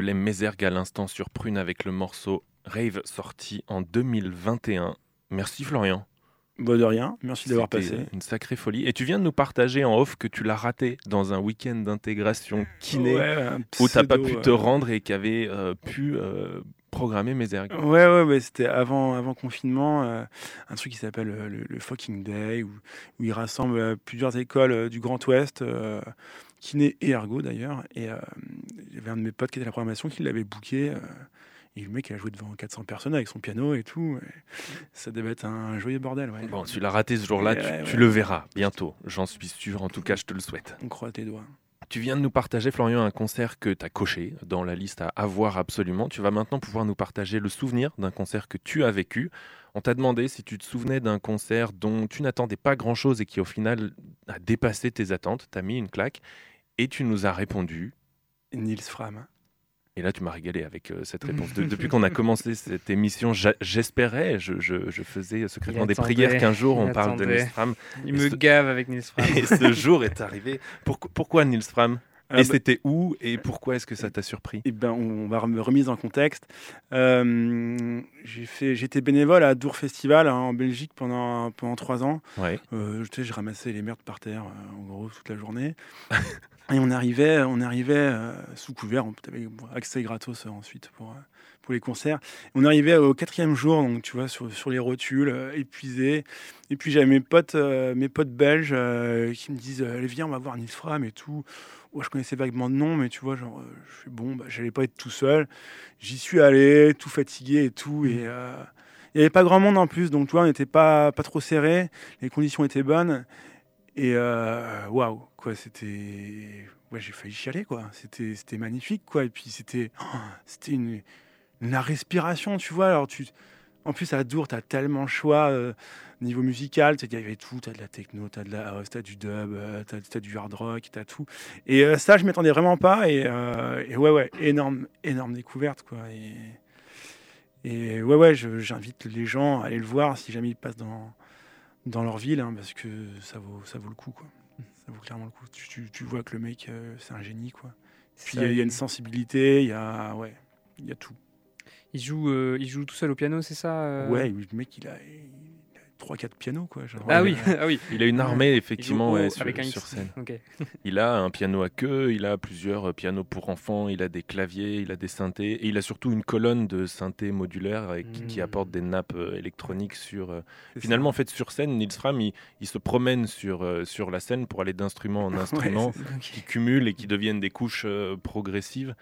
Bordelais Mézergue à l'instant sur Prune avec le morceau Rave sorti en 2021. Merci Florian. Bah de rien, merci d'avoir passé. Une sacrée folie. Et tu viens de nous partager en off que tu l'as raté dans un week-end d'intégration kiné Ouais, où t'as pas pu te euh, rendre et qui avait euh, pu euh, programmer Mézergue. Ouais, ouais, ouais, c'était avant, avant confinement, euh, un truc qui s'appelle le, le Fucking Day, où, où il rassemble euh, plusieurs écoles du Grand Ouest, kiné et ergo d'ailleurs. Et euh, il y avait un de mes potes qui était à la programmation qui l'avait booké. euh, et le mec, il a joué devant 400 personnes avec son piano et tout. ça devait être un joyeux bordel. Ouais. Bon, tu l'as raté ce jour-là, tu, Ouais, tu ouais. le verras bientôt, j'en suis sûr, en tout cas je te le souhaite. On croise tes doigts. Tu viens de nous partager, Florian, un concert que tu as coché dans la liste à avoir absolument. Tu vas maintenant pouvoir nous partager le souvenir d'un concert que tu as vécu. On t'a demandé si tu te souvenais d'un concert dont tu n'attendais pas grand-chose et qui au final a dépassé tes attentes, t'as mis une claque, et tu nous as répondu. Nils Fram. Et là, tu m'as régalé avec euh, cette réponse. De- depuis qu'on a commencé cette émission, j'espérais, je, je- je faisais secrètement des prières qu'un jour on parle de. Nils Fram. Il Et me ce- gave avec Nils Fram. Et ce jour est arrivé. Pourquoi, pourquoi Nils Fram? Ah Et bah- c'était où? Et pourquoi est-ce que ça t'a surpris? Eh ben, on va me remise en contexte. Euh, j'étais bénévole à Dour Festival hein, en Belgique pendant pendant trois ans. Ouais. Euh, sais, je ramassais les merdes par terre euh, en gros toute la journée. Et on arrivait, on arrivait euh, sous couvert. On avait accès gratos euh, ensuite pour euh, pour les concerts. On arrivait au quatrième jour, donc tu vois sur, sur les rotules, épuisés. Et puis j'avais mes potes, mes potes belges qui me disent, allez viens, on va voir Nils Fram et tout. Ouais, je connaissais vaguement de nom, mais tu vois, genre, je fais bon, bah, j'allais pas être tout seul. J'y suis allé, tout fatigué et tout. Et euh, il n'y avait pas grand monde en plus, donc tu vois, on n'était pas, pas trop serré. Les conditions étaient bonnes. Et euh, waouh, quoi, c'était. Ouais, j'ai failli chialer, quoi. C'était magnifique, quoi. Et puis c'était c'était une, la respiration, tu vois. Alors, tu. En plus, à Dour, tu as tellement le choix euh, niveau musical. Il y avait tout. Tu as de la techno, tu as, de la t'as du dub, tu as, du hard rock, tu as tout. Et euh, ça, je m'attendais vraiment pas. Et, euh, ouais, ouais, énorme, énorme découverte, quoi. Et, ouais, ouais, j'invite les gens à aller le voir si jamais ils passent dans, dans leur ville, hein, parce que ça vaut, ça vaut le coup, quoi. Ça vaut clairement le coup. Tu, tu- tu vois que le mec, euh, c'est un génie, quoi. Puis il y, a- il y a une sensibilité, il y a, ouais, il y a tout. Il joue, euh, il joue tout seul au piano, c'est ça euh? Ouais, le mec, il a, 3-4 pianos, quoi. genre. Ah oui, ah oui. Il a une armée, effectivement, ouais, sur, avec scène. Il a un piano à queue, il a plusieurs euh, pianos pour enfants, il a des claviers, il a des synthés, et il a surtout une colonne de synthés modulaires euh, qui, qui Mm. apporte des nappes euh, électroniques sur... euh, Finalement, en fait, sur scène, Nils Fram, il, il se promène sur, euh, sur la scène pour aller d'instrument en. Ouais, instrument, qui cumulent et qui deviennent des couches euh, progressives.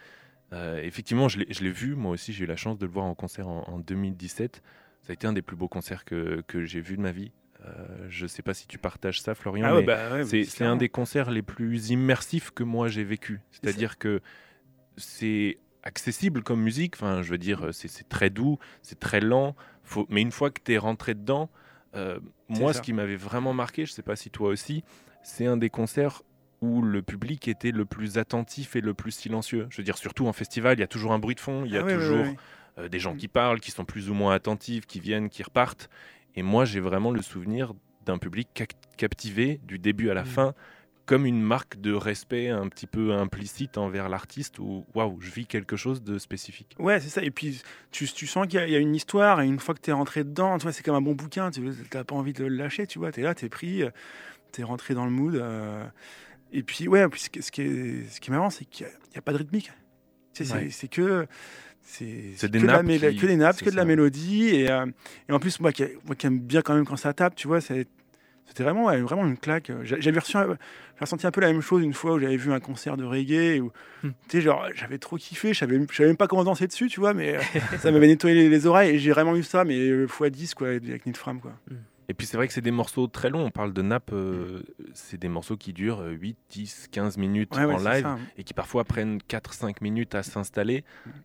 Euh, effectivement, je l'ai je l'ai vu, moi aussi, j'ai eu la chance de le voir en concert en, en 2017. Ça a été un des plus beaux concerts que, que j'ai vu de ma vie. Euh, je ne sais pas si tu partages ça, Florian, Ah ouais, bah ouais, c'est un des concerts les plus immersifs que moi j'ai vécu. C'est-à-dire que c'est accessible comme musique. Enfin, je veux dire, c'est c'est très doux, c'est très lent. Faut... Mais une fois que tu es rentré dedans, euh, moi, ça. ce qui m'avait vraiment marqué, je sais pas si toi aussi, c'est un des concerts où le public était le plus attentif et le plus silencieux. Je veux dire, surtout en festival, il y a toujours un bruit de fond, il y a Ah ouais, toujours. Euh, des gens Mm. qui parlent, qui sont plus ou moins attentifs, qui viennent, qui repartent. Et moi, j'ai vraiment le souvenir d'un public cap- captivé du début à la Mm. fin, comme une marque de respect un petit peu implicite envers l'artiste, où waouh, je vis quelque chose de spécifique. Ouais, c'est ça. Et puis, tu, tu sens qu'il y, a- il y a une histoire, et une fois que tu es rentré dedans, tu vois, c'est comme un bon bouquin, tu n'as pas envie de le lâcher, tu vois. Tu es là, tu es pris, tu es rentré dans le mood. euh, et puis, ouais, puis ce, qui- ce qui est, ce qui est marrant, c'est qu'il n'y a, pas de rythmique. Tu sais, c'est- Ouais. c'est que. C'est des que, de la nappes méla- qui- que des nappes, que de la mélodie. Et, euh, et en plus, moi qui, moi qui aime bien quand même quand ça tape, tu vois, c'était vraiment, ouais, vraiment une claque. J'a- J'avais ressenti un peu la même chose une fois où j'avais vu un concert de reggae où, Hmm. tu sais, genre, j'avais trop kiffé, je savais, même pas comment danser dessus, tu vois, mais euh, ça m'avait nettoyé les, les oreilles et j'ai vraiment eu ça, mais euh, x10, quoi, avec Nid Fram, quoi. Et puis c'est vrai que c'est des morceaux très longs. On parle de nappes, euh, c'est des morceaux qui durent euh, 8, 10, 15 minutes Ouais, en live. ça. et qui parfois prennent 4-5 minutes à s'installer.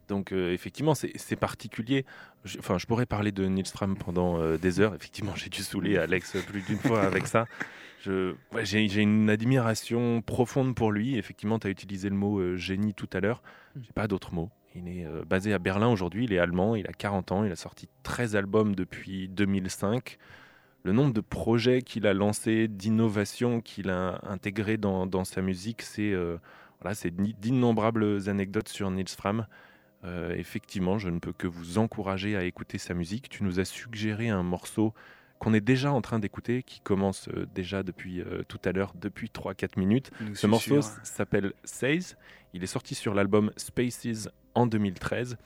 Donc euh, effectivement, c'est particulier. Je, enfin, je pourrais parler de Nils Fram pendant euh, des heures. Effectivement, j'ai dû saouler Alex plus d'une fois avec ça. Ouais, J'ai une admiration profonde pour lui. Effectivement, tu as utilisé le mot génie tout à l'heure. J'ai pas d'autres mots. Il est euh, basé à Berlin aujourd'hui, il est allemand, il a 40 ans, il a sorti 13 albums depuis 2005 le nombre de projets qu'il a lancés, d'innovations qu'il a intégrées dans, dans sa musique, c'est euh, voilà, d'innombrables anecdotes sur Nils Fram. Euh, effectivement, je ne peux que vous encourager à écouter sa musique. Tu nous as suggéré un morceau qu'on est déjà en train d'écouter, qui commence euh, déjà depuis euh, tout à l'heure, depuis 3-4 minutes. Nous Ce morceau s'appelle Says. Il est sorti sur l'album Spaces en 2013.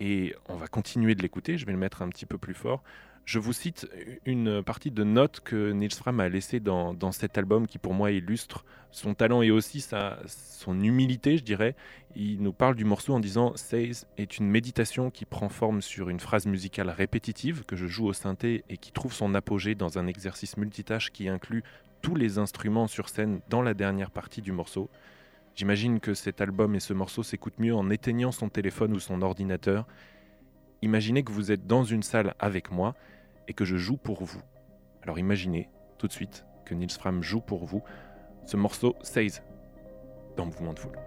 Et on va continuer de l'écouter. Je vais le mettre un petit peu plus fort. Je vous cite une partie de notes que Nils Fram a laissées dans, dans cet album qui pour moi illustre son talent et aussi sa, son humilité, je dirais. Il nous parle du morceau en disant Says est une méditation qui prend forme sur une phrase musicale répétitive que je joue au synthé et qui trouve son apogée dans un exercice multitâche qui inclut tous les instruments sur scène dans la dernière partie du morceau. J'imagine que cet album et ce morceau s'écoutent mieux en éteignant son téléphone ou son ordinateur. Imaginez que vous êtes dans une salle avec moi et que je joue pour vous. Alors imaginez tout de suite que Nils Fram joue pour vous ce morceau Says dans Mouvement de Foule.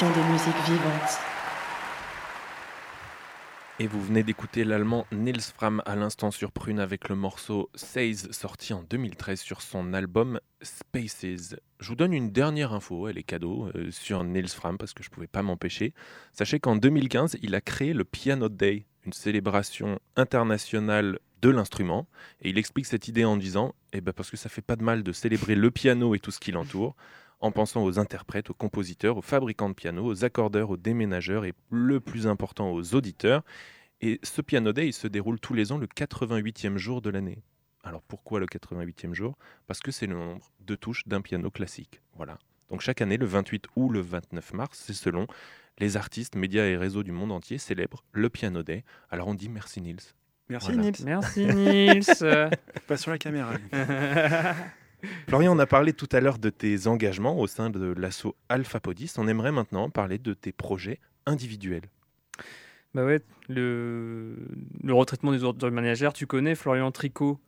Des musiques vivantes. Et vous venez d'écouter l'allemand Nils Fram à l'instant sur Prune avec le morceau Says sorti en 2013 sur son album Spaces. Je vous donne une dernière info, elle est cadeau, euh, sur Nils Fram parce que je ne pouvais pas m'empêcher. Sachez qu'en 2015, il a créé le Piano Day, une célébration internationale de l'instrument. Et il explique cette idée en disant eh ben parce que ça fait pas de mal de célébrer le piano et tout ce qui l'entoure en pensant aux interprètes, aux compositeurs, aux fabricants de piano, aux accordeurs, aux déménageurs et le plus important aux auditeurs. Et ce Piano Day, il se déroule tous les ans le 88e jour de l'année. Alors pourquoi le 88e jour? Parce que c'est le nombre de touches d'un piano classique. Voilà. Donc chaque année, le 28 ou le 29 mars, c'est selon les artistes, médias et réseaux du monde entier célèbrent le Piano Day. Alors on dit merci Nils. Merci Voilà. Nils. Merci Nils. Pas sur la caméra. Florian, on a parlé tout à l'heure de tes engagements au sein de l'asso Alpha Podis. On aimerait maintenant parler de tes projets individuels. Bah ouais, le, le retraitement des ordures ménagères, tu connais Florian Tricot,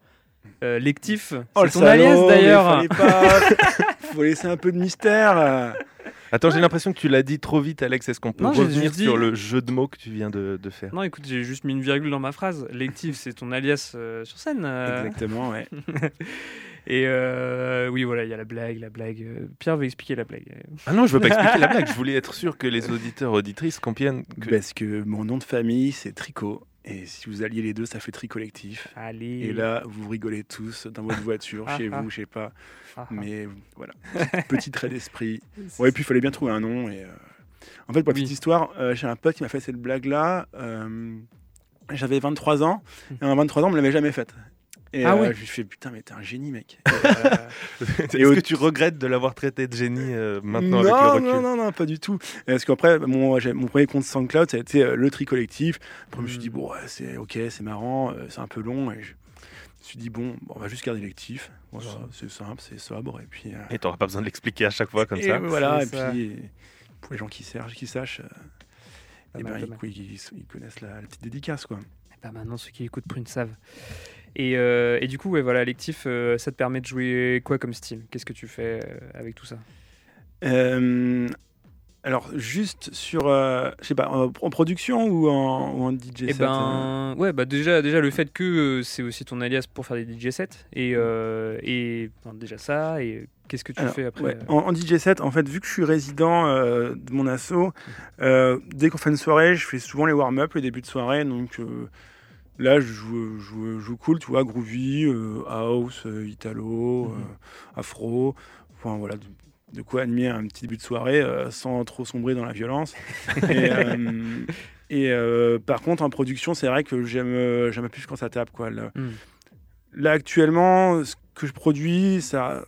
euh, lectif? Oh, le c'est ton salaud, alias d'ailleurs. pas- Faut laisser un peu de mystère. Attends, j'ai l'impression que tu l'as dit trop vite, Alex. Est-ce qu'on peut Non, revenir dit- sur le jeu de mots que tu viens de, de faire? Non, écoute, j'ai juste mis une virgule dans ma phrase. Lectif, c'est ton alias euh, sur scène. euh. Exactement, ouais. Et euh, oui, voilà, il y a la blague, la blague. Pierre veut expliquer la blague. Ah non, je veux pas expliquer la blague. Je voulais être sûr que les auditeurs auditrices comprennent que Parce que mon nom de famille, c'est Tricot. Et si vous alliez les deux, ça fait tri collectif. Allez. Et là, vous rigolez tous dans votre voiture, chez vous, je sais pas. Ah, ah. Mais voilà, petit trait d'esprit. Ouais, et puis il fallait bien trouver un nom. Et, euh, En fait, pour la petite Oui. histoire, euh, j'ai un pote qui m'a fait cette blague-là. euh, J'avais 23 ans. Et en 23 ans, on me l'avait jamais faite. Et Ah euh, ouais. je lui fais putain, mais t'es un génie, mec. Et, euh, Est-ce Et au- que tu regrettes de l'avoir traité de génie euh, maintenant non, avec le recul non, non, non, pas du tout. Parce qu'après, mon, premier compte SoundCloud, ça a été le tri collectif. Après, je me suis dit, bon, ouais, c'est ok, c'est marrant, c'est un peu long. Et je me suis dit, bon, bon, on va juste garder l'actif. Voilà, c'est simple, c'est sobre. Et puis, euh, Et t'auras pas besoin de l'expliquer à chaque fois comme et ça. voilà, et ça. puis pour les gens qui sachent, qui sachent euh, Pas eh ben, ils, ils- ils connaissent la, la petite dédicace. Quoi. Bah maintenant, ceux qui écoutent Prune savent. Et, euh, et du coup, ouais, voilà, lectif, euh, ça te permet de jouer quoi comme style? Qu'est-ce que tu fais euh, avec tout ça? Euh, alors, juste sur, je sais pas, en, en production ou en, ou en DJ Eh set ben, ouais, bah déjà, déjà le fait que c'est aussi ton alias pour faire des DJ sets et, et déjà ça et qu'est-ce que tu Alors, fais après ouais, en, en DJ set, en fait, vu que je suis résident euh, de mon asso, euh, dès qu'on fait une soirée, je fais souvent les warm-up, le début de soirée. Donc euh, là, je joue, je joue- cool, tu vois, groovy, euh, house, euh, italo, Mhm. euh, afro. Enfin voilà, de, de quoi animer un petit début de soirée sans trop sombrer dans la violence. et et, par contre, en production, c'est vrai que j'aime j'aime plus quand ça tape. Quoi. Hmm. Là, actuellement, ce que je produis, ça,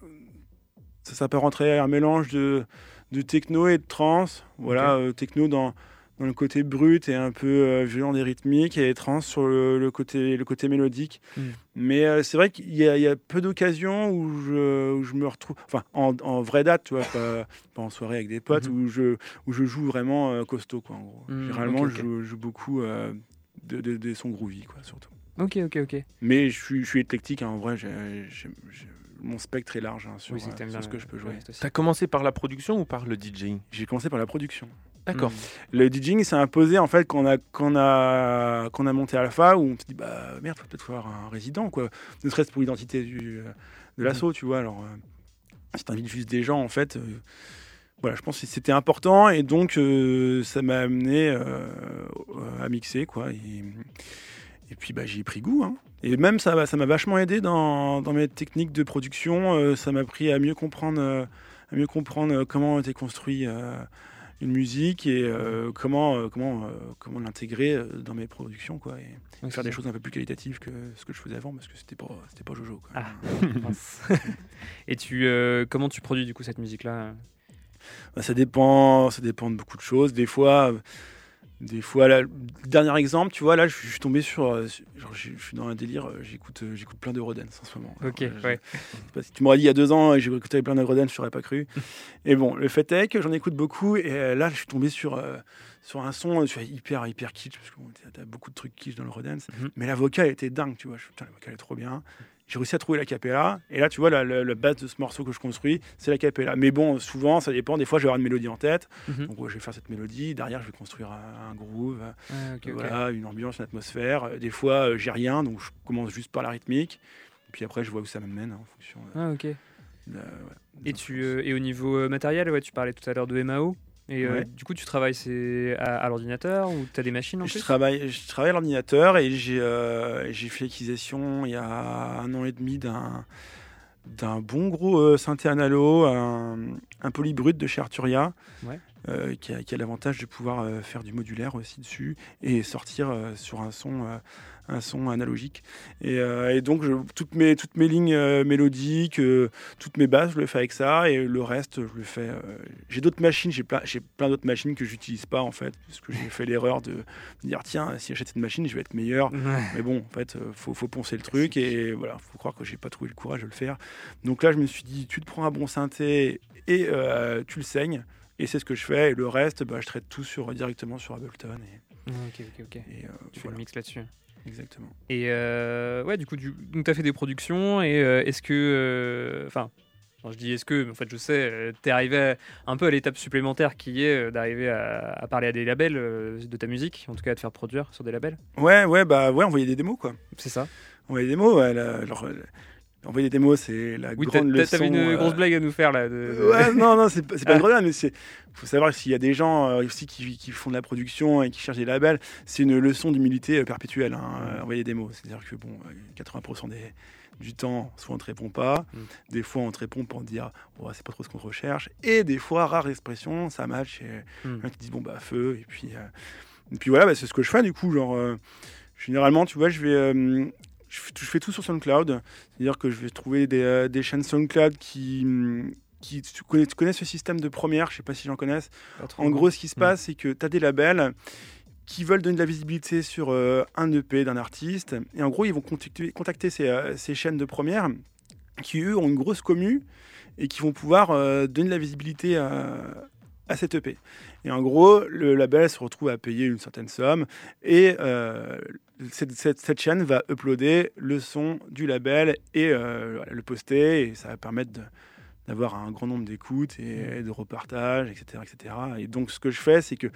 ça, ça peut rentrer un mélange de, de techno et de trance. Voilà, techno dans, dans le côté brut et un peu euh, violent des rythmiques, et trance sur le, le côté, le côté mélodique. Mm. Mais euh, c'est vrai qu'il y, a- il y a peu d'occasions où je, où je me retrouve, enfin, en, en vraie date, tu vois, pas, pas en soirée avec des potes, Mhm. où, je, où je joue vraiment euh, costaud, quoi, en gros. Mm, Généralement. Je, joue, je joue beaucoup euh, de, de, de sons groovy, quoi, surtout. Ok, ok, ok. Mais je suis, je suis éclectique, hein, en vrai, j'ai- j'ai- j'ai- mon spectre est large hein, sur, Oui, euh, sur ce que je peux jouer. T'as commencé par la production ou par le DJing J'ai commencé par la production. D'accord. Hmm. Le DJing s'est imposé en fait quand on a, quand on a, quand on a monté Alpha, où on se dit bah merde, faut peut-être faire un résident, quoi. Ne serait-ce pour l'identité du, de l'assaut, tu vois. Alors, euh, si t'invites juste des gens, en fait, euh, voilà, je pense que c'était important et donc euh, ça m'a amené euh, à mixer, quoi. Et, et puis bah, j'y ai pris goût. hein. Et même ça m'a ça m'a vachement aidé dans, dans mes techniques de production. ça m'a appris à mieux comprendre, à mieux comprendre comment était construit une musique et euh, comment, euh, comment, euh, comment l'intégrer dans mes productions. Quoi, et faire des choses un peu plus qualitatives que ce que je faisais avant parce que c'était pas, c'était pas Jojo. Quoi. Ah. Et tu, comment tu produis du coup cette musique-là? Bah, ça dépend, ça dépend de beaucoup de choses. Des fois, des fois, là, le dernier exemple, tu vois, là, je suis je suis tombé sur, euh, sur- genre, je je suis dans un délire. euh, J'écoute, euh, j'écoute plein d'Eurodance en ce moment. Ok, Alors, ouais. pas si tu m'aurais dit il y a deux ans, euh, j'ai écouté plein d'Eurodance, je t'aurais pas cru. et bon, le fait est que j'en écoute beaucoup. Et euh, là, je suis tombé sur sur un son vois, hyper hyper kitsch parce que bon, t'as- beaucoup de trucs kitsch dans l'Eurodance. Mhm. Mais la vocale était dingue, tu vois. Je, putain, la vocale est trop bien. J'ai réussi à trouver la capella. Et là, tu vois, la, la- la base de ce morceau que je construis, c'est la capella. Mais bon, souvent, ça dépend. Des fois, je vais avoir une mélodie en tête. Mhm. Donc, ouais, je vais faire cette mélodie. Derrière, je vais construire un, un groove, Ah, voilà, une ambiance, une atmosphère. Euh, Des fois, euh, j'ai rien. Donc, je commence juste par la rythmique. Puis après, je vois où ça m'amène hein, en fonction de, Ah, ok. de- ouais, Et, tu, euh, et au niveau euh, matériel, ouais, tu parlais tout à l'heure de MAO. Et euh, du coup, tu travailles à, à l'ordinateur ou tu as des machines en Je plus travaille, je travaille à l'ordinateur et j'ai euh, j'ai fait l'acquisition il y a un an et demi d'un bon gros euh, synthé analo, un, un polybrut de chez Arturia. Ouais. qui a, l'avantage de pouvoir faire du modulaire aussi dessus et sortir sur un son, un son analogique. Et, euh, et donc, je- toutes, mes, toutes mes lignes euh, mélodiques, euh, toutes mes basses, je le fais avec ça. Et le reste, je le fais. j'ai d'autres machines, j'ai plein, plein d'autres machines que j'utilise pas en fait, parce que j'ai fait l'erreur de dire tiens, si j'achète cette machine, je vais être meilleur. Mais bon, en fait, faut, faut poncer le truc et voilà, faut croire que j'ai pas trouvé le courage de le faire. Donc là, je me suis dit, tu te prends un bon synthé et euh, tu le saignes. Et c'est ce que je fais. Et le reste, bah, je traite tout sur, directement sur Ableton. Et, Ok, ok, ok. et, euh, Tu fais le mix là-dessus. Exactement. Et euh, ouais, du coup, tu as fait des productions et euh, est-ce que. euh, Enfin, je dis est-ce que, mais en fait, je sais, tu es arrivé un peu à l'étape supplémentaire qui est d'arriver à, à parler à des labels de ta musique, en tout cas à te faire produire sur des labels? Ouais, ouais, bah ouais, envoyer des démos quoi. C'est ça Envoyer des démos, ouais, la- envoyer des démos, c'est la Oui, grande leçon. t'avais une euh, grosse blague à nous faire là. de- de- Ouais, non, non, c'est pas, pas une grenade, mais c'est faut savoir s'il y a des gens euh, aussi qui, qui font de la production et qui cherchent des labels, c'est une leçon d'humilité euh, perpétuelle. Hein, euh, envoyer des mots, c'est-à-dire que bon, euh, 80% des, du temps, soit on te répond pas, Mm. des fois on te répond pour dire oh, c'est pas trop ce qu'on recherche, et des fois rare expression, ça match, et Mm. qui dit bon bah feu, et puis euh, et puis voilà, bah, c'est ce que je fais du coup, genre euh, généralement, tu vois, je vais euh, je fais, tout sur SoundCloud, c'est-à-dire que je vais trouver des, euh, des chaînes SoundCloud qui, hum, qui tu, connais, tu connais ce système de première, je sais pas si j'en connais. Pas trop, En gros, ce qui se Mm. passe, c'est que tu as des labels qui veulent donner de la visibilité sur euh, un EP d'un artiste, et en gros, ils vont contacter, contacter ces, euh, ces chaînes de première qui, eux, ont une grosse commu et qui vont pouvoir euh, donner de la visibilité à, à cette EP. Et en gros, le label se retrouve à payer une certaine somme et euh, cette, cette- cette chaîne va uploader le son du label et euh, le poster et ça va permettre d'avoir un grand nombre d'écoutes et de repartages, etc., etc. Et donc, ce que je fais, c'est que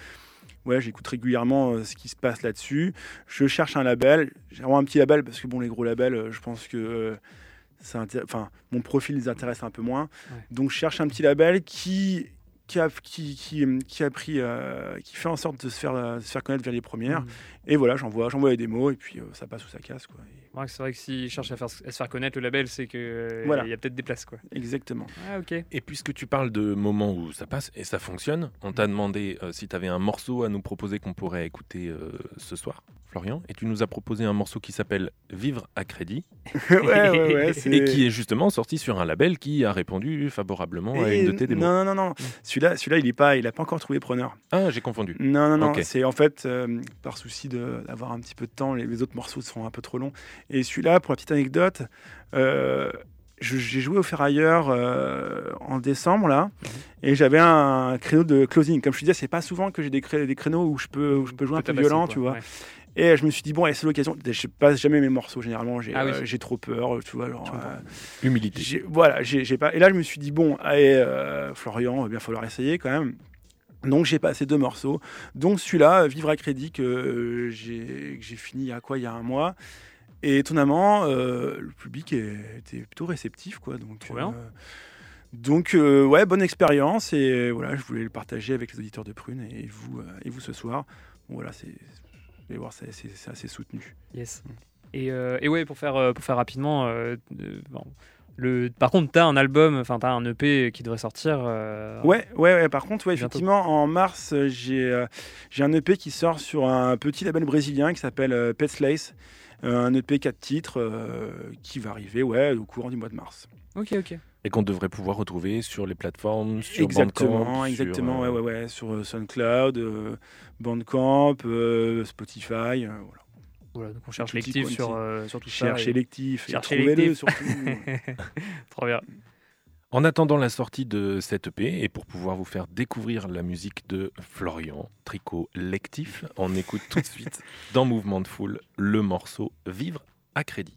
ouais, j'écoute régulièrement euh, ce qui se passe là-dessus. Je cherche un label. J'ai vraiment un petit label parce que bon, les gros labels, je pense que ça enfin, mon profil les intéresse un peu moins. Ouais. Donc, je cherche un petit label qui qui a, qui, qui, qui a pris, euh, qui fait en sorte de se faire, euh, se faire connaître vers les premières. Mm. Et voilà, j'envoie, j'envoie les démos et puis euh, ça passe ou ça casse. Quoi. Et Ouais, c'est vrai que s'ils cherchent à, faire, à se faire connaître le label, c'est que euh, Voilà. il y a peut-être des places quoi. exactement. Ah ok. Et puisque tu parles de moments où ça passe et ça fonctionne, on t'a demandé euh, si tu avais un morceau à nous proposer qu'on pourrait écouter euh, ce soir, Florian, et tu nous as proposé un morceau qui s'appelle Vivre à crédit ouais, ouais, ouais. et qui est justement sorti sur un label qui a répondu favorablement à une de tes démos. Non, non, non. Celui-là, celui-là, il est pas, il a pas encore trouvé preneur. Ah, j'ai confondu. Non, non, non. C'est en fait euh, par souci de- d'avoir un petit peu de temps. Les, les autres morceaux seront un peu trop longs. Et celui-là, pour la petite anecdote, euh, j'ai joué au Ferrailleur euh, en décembre là, et j'avais un créneau de closing. Comme je te disais, c'est pas souvent que j'ai des, cré- des créneaux où je peux, où je peux jouer un peu violent, quoi. tu vois. Ouais. Et je me suis dit bon, c'est l'occasion. Je passe jamais mes morceaux généralement. J'ai Ah oui. euh, trop peur, tu vois. genre, euh, Humilité. voilà, j'ai pas. Et là, je me suis dit bon, allez, euh, Florian, il va bien falloir essayer quand même. Donc j'ai passé deux morceaux, donc celui-là, Vivre à crédit, que euh, j'ai fini il y a quoi, il y a un mois. Et étonnamment, euh, le public était plutôt réceptif, quoi. Donc, donc euh, ouais, bonne expérience et voilà, je voulais le partager avec les auditeurs de Prune et vous, euh, et vous ce soir. Bon, voilà, c'est, allez voir, c'est, assez soutenu. Yes. Et, euh, et ouais, pour faire, euh, pour faire rapidement, euh, euh, bon, le, par contre, t'as un album, enfin, t'as un EP qui devrait sortir. euh, Ouais, ouais, ouais, par contre, ouais, Bientôt. effectivement, en mars, j'ai, j'ai un EP qui sort sur un petit label brésilien qui s'appelle Pet Slice. Euh, un EP 4 titres qui va arriver ouais, au courant du mois de mars. Ok, ok. Et qu'on devrait pouvoir retrouver sur les plateformes, sur exactement, Bandcamp, exactement, sur, ouais, ouais, ouais, sur SoundCloud, euh, Bandcamp, euh, Spotify, euh, voilà. Voilà, donc on cherche Tutti Lectif quanti. sur, euh, sur tout Cherchez ça. et- lectif, et Cherchez trouvez-le Lectif. surtout. Trop bien. En attendant la sortie de cette EP et pour pouvoir vous faire découvrir la musique de Florian Tricot Lectif, on écoute tout de suite dans Mouvement de Foule le morceau Vivre à crédit.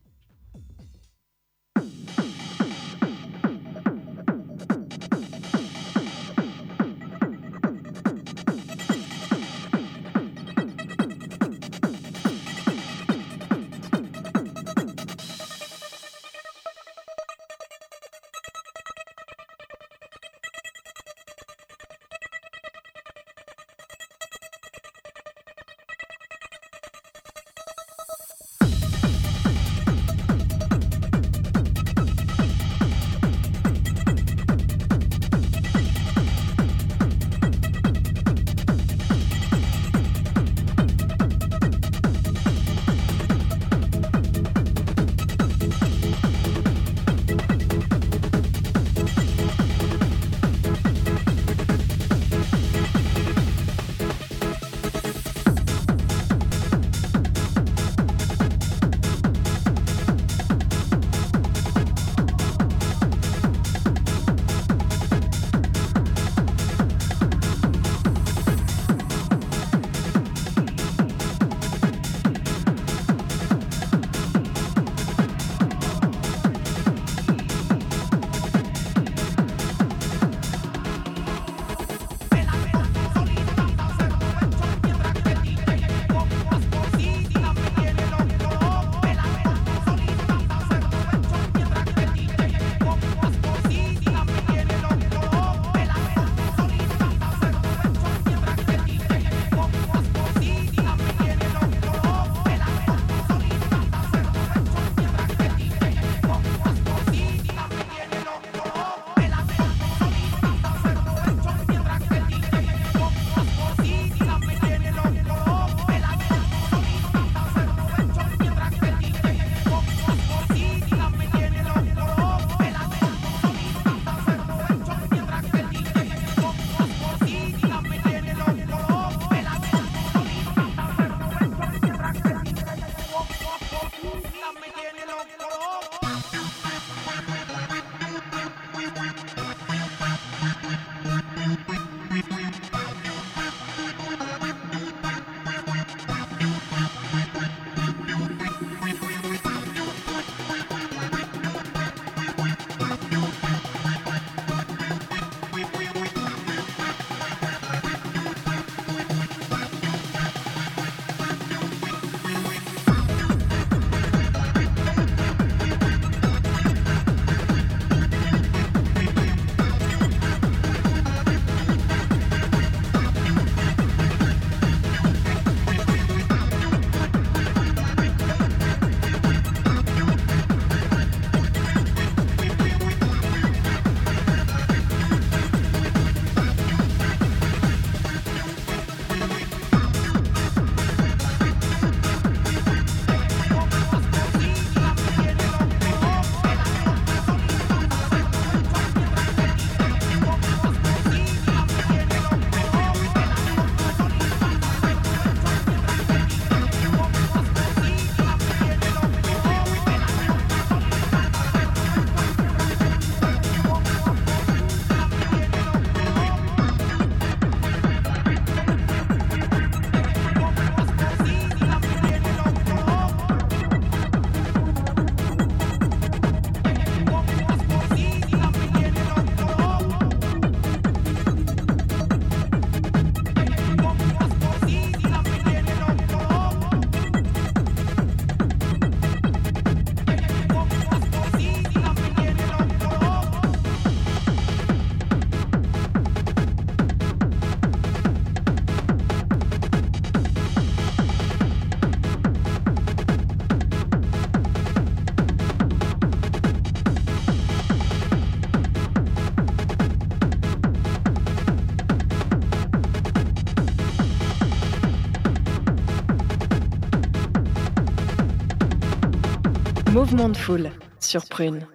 Mouvement de foule sur Prune.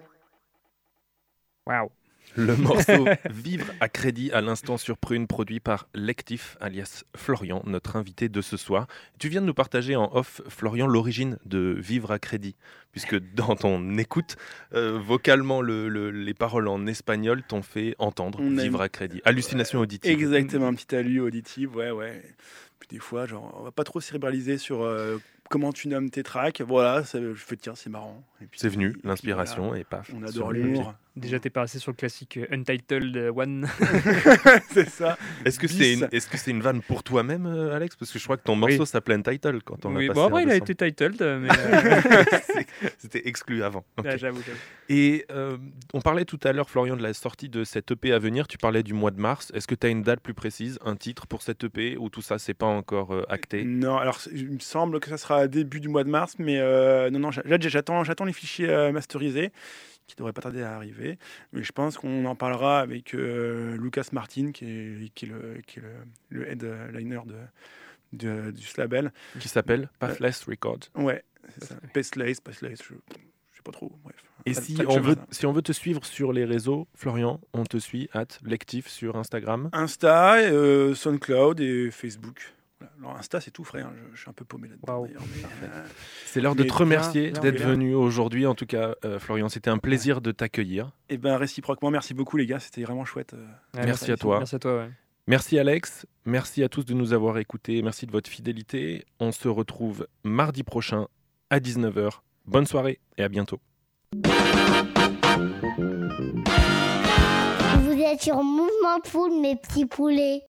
Waouh. Le morceau Vivre à crédit à l'instant sur Prune, produit par Lectif, alias Florian, notre invité de ce soir. Tu viens de nous partager en off, Florian, l'origine de Vivre à crédit, puisque dans ton écoute, euh, vocalement, le- le- les paroles en espagnol t'ont fait entendre On Vivre à crédit. Hallucination auditive. Exactement, un petit allu auditif, ouais, ouais. Puis des fois, genre, on va pas trop cérébraliser sur euh, comment tu nommes tes tracks. Voilà, je fais tiens, c'est marrant. C'est venu, et l'inspiration, et paf. on adore le l'humour. Déjà, t'es passé sur le classique euh, Untitled euh, One. c'est ça. Est-ce que c'est une, c'est vanne pour toi-même, euh, Alex? Parce que je crois que ton morceau s'appelait Untitled quand on oui, l'a bon, passé après, il a été titled, mais. euh, C'était exclu avant. Ok. ah, j'avoue, j'avoue. Et euh, on parlait tout à l'heure, Florian, de la sortie de cette EP à venir. Tu parlais du mois de mars. Est-ce que tu as une date plus précise, un titre pour cette EP ou tout ça, c'est pas encore euh, acté? Non, alors il me semble que ça sera début du mois de mars, mais euh, non, non, j'a- j'attends, j'attends les fichiers euh, masterisés qui devraient pas tarder à arriver. Mais je pense qu'on en parlera avec euh, Lucas Martin, qui est, qui est le, qui est le, le headliner de, de, du label. Qui s'appelle Pathless Records. Ouais, c'est ça. Pasteless, Pasteless, je, je sais pas trop. Bref. Et si on, veut, si on veut te suivre sur les réseaux, Florian, on te suit at Lectif sur Instagram. Insta, euh, SoundCloud et Facebook. Alors Insta, c'est tout frais. hein. Je, je suis un peu paumé là-dedans. Euh, C'est l'heure de te remercier d'être venu aujourd'hui. En tout cas, euh, Florian, c'était un plaisir de t'accueillir. Et ben réciproquement, merci beaucoup les gars, c'était vraiment chouette. euh. Ouais, Merci à toi. Merci à toi, ouais. Merci Alex, merci à tous de nous avoir écoutés, merci de votre fidélité. On se retrouve mardi prochain à 19h. Bonne soirée et à bientôt. Vous êtes sur Mouvement de Foule, mes petits poulets.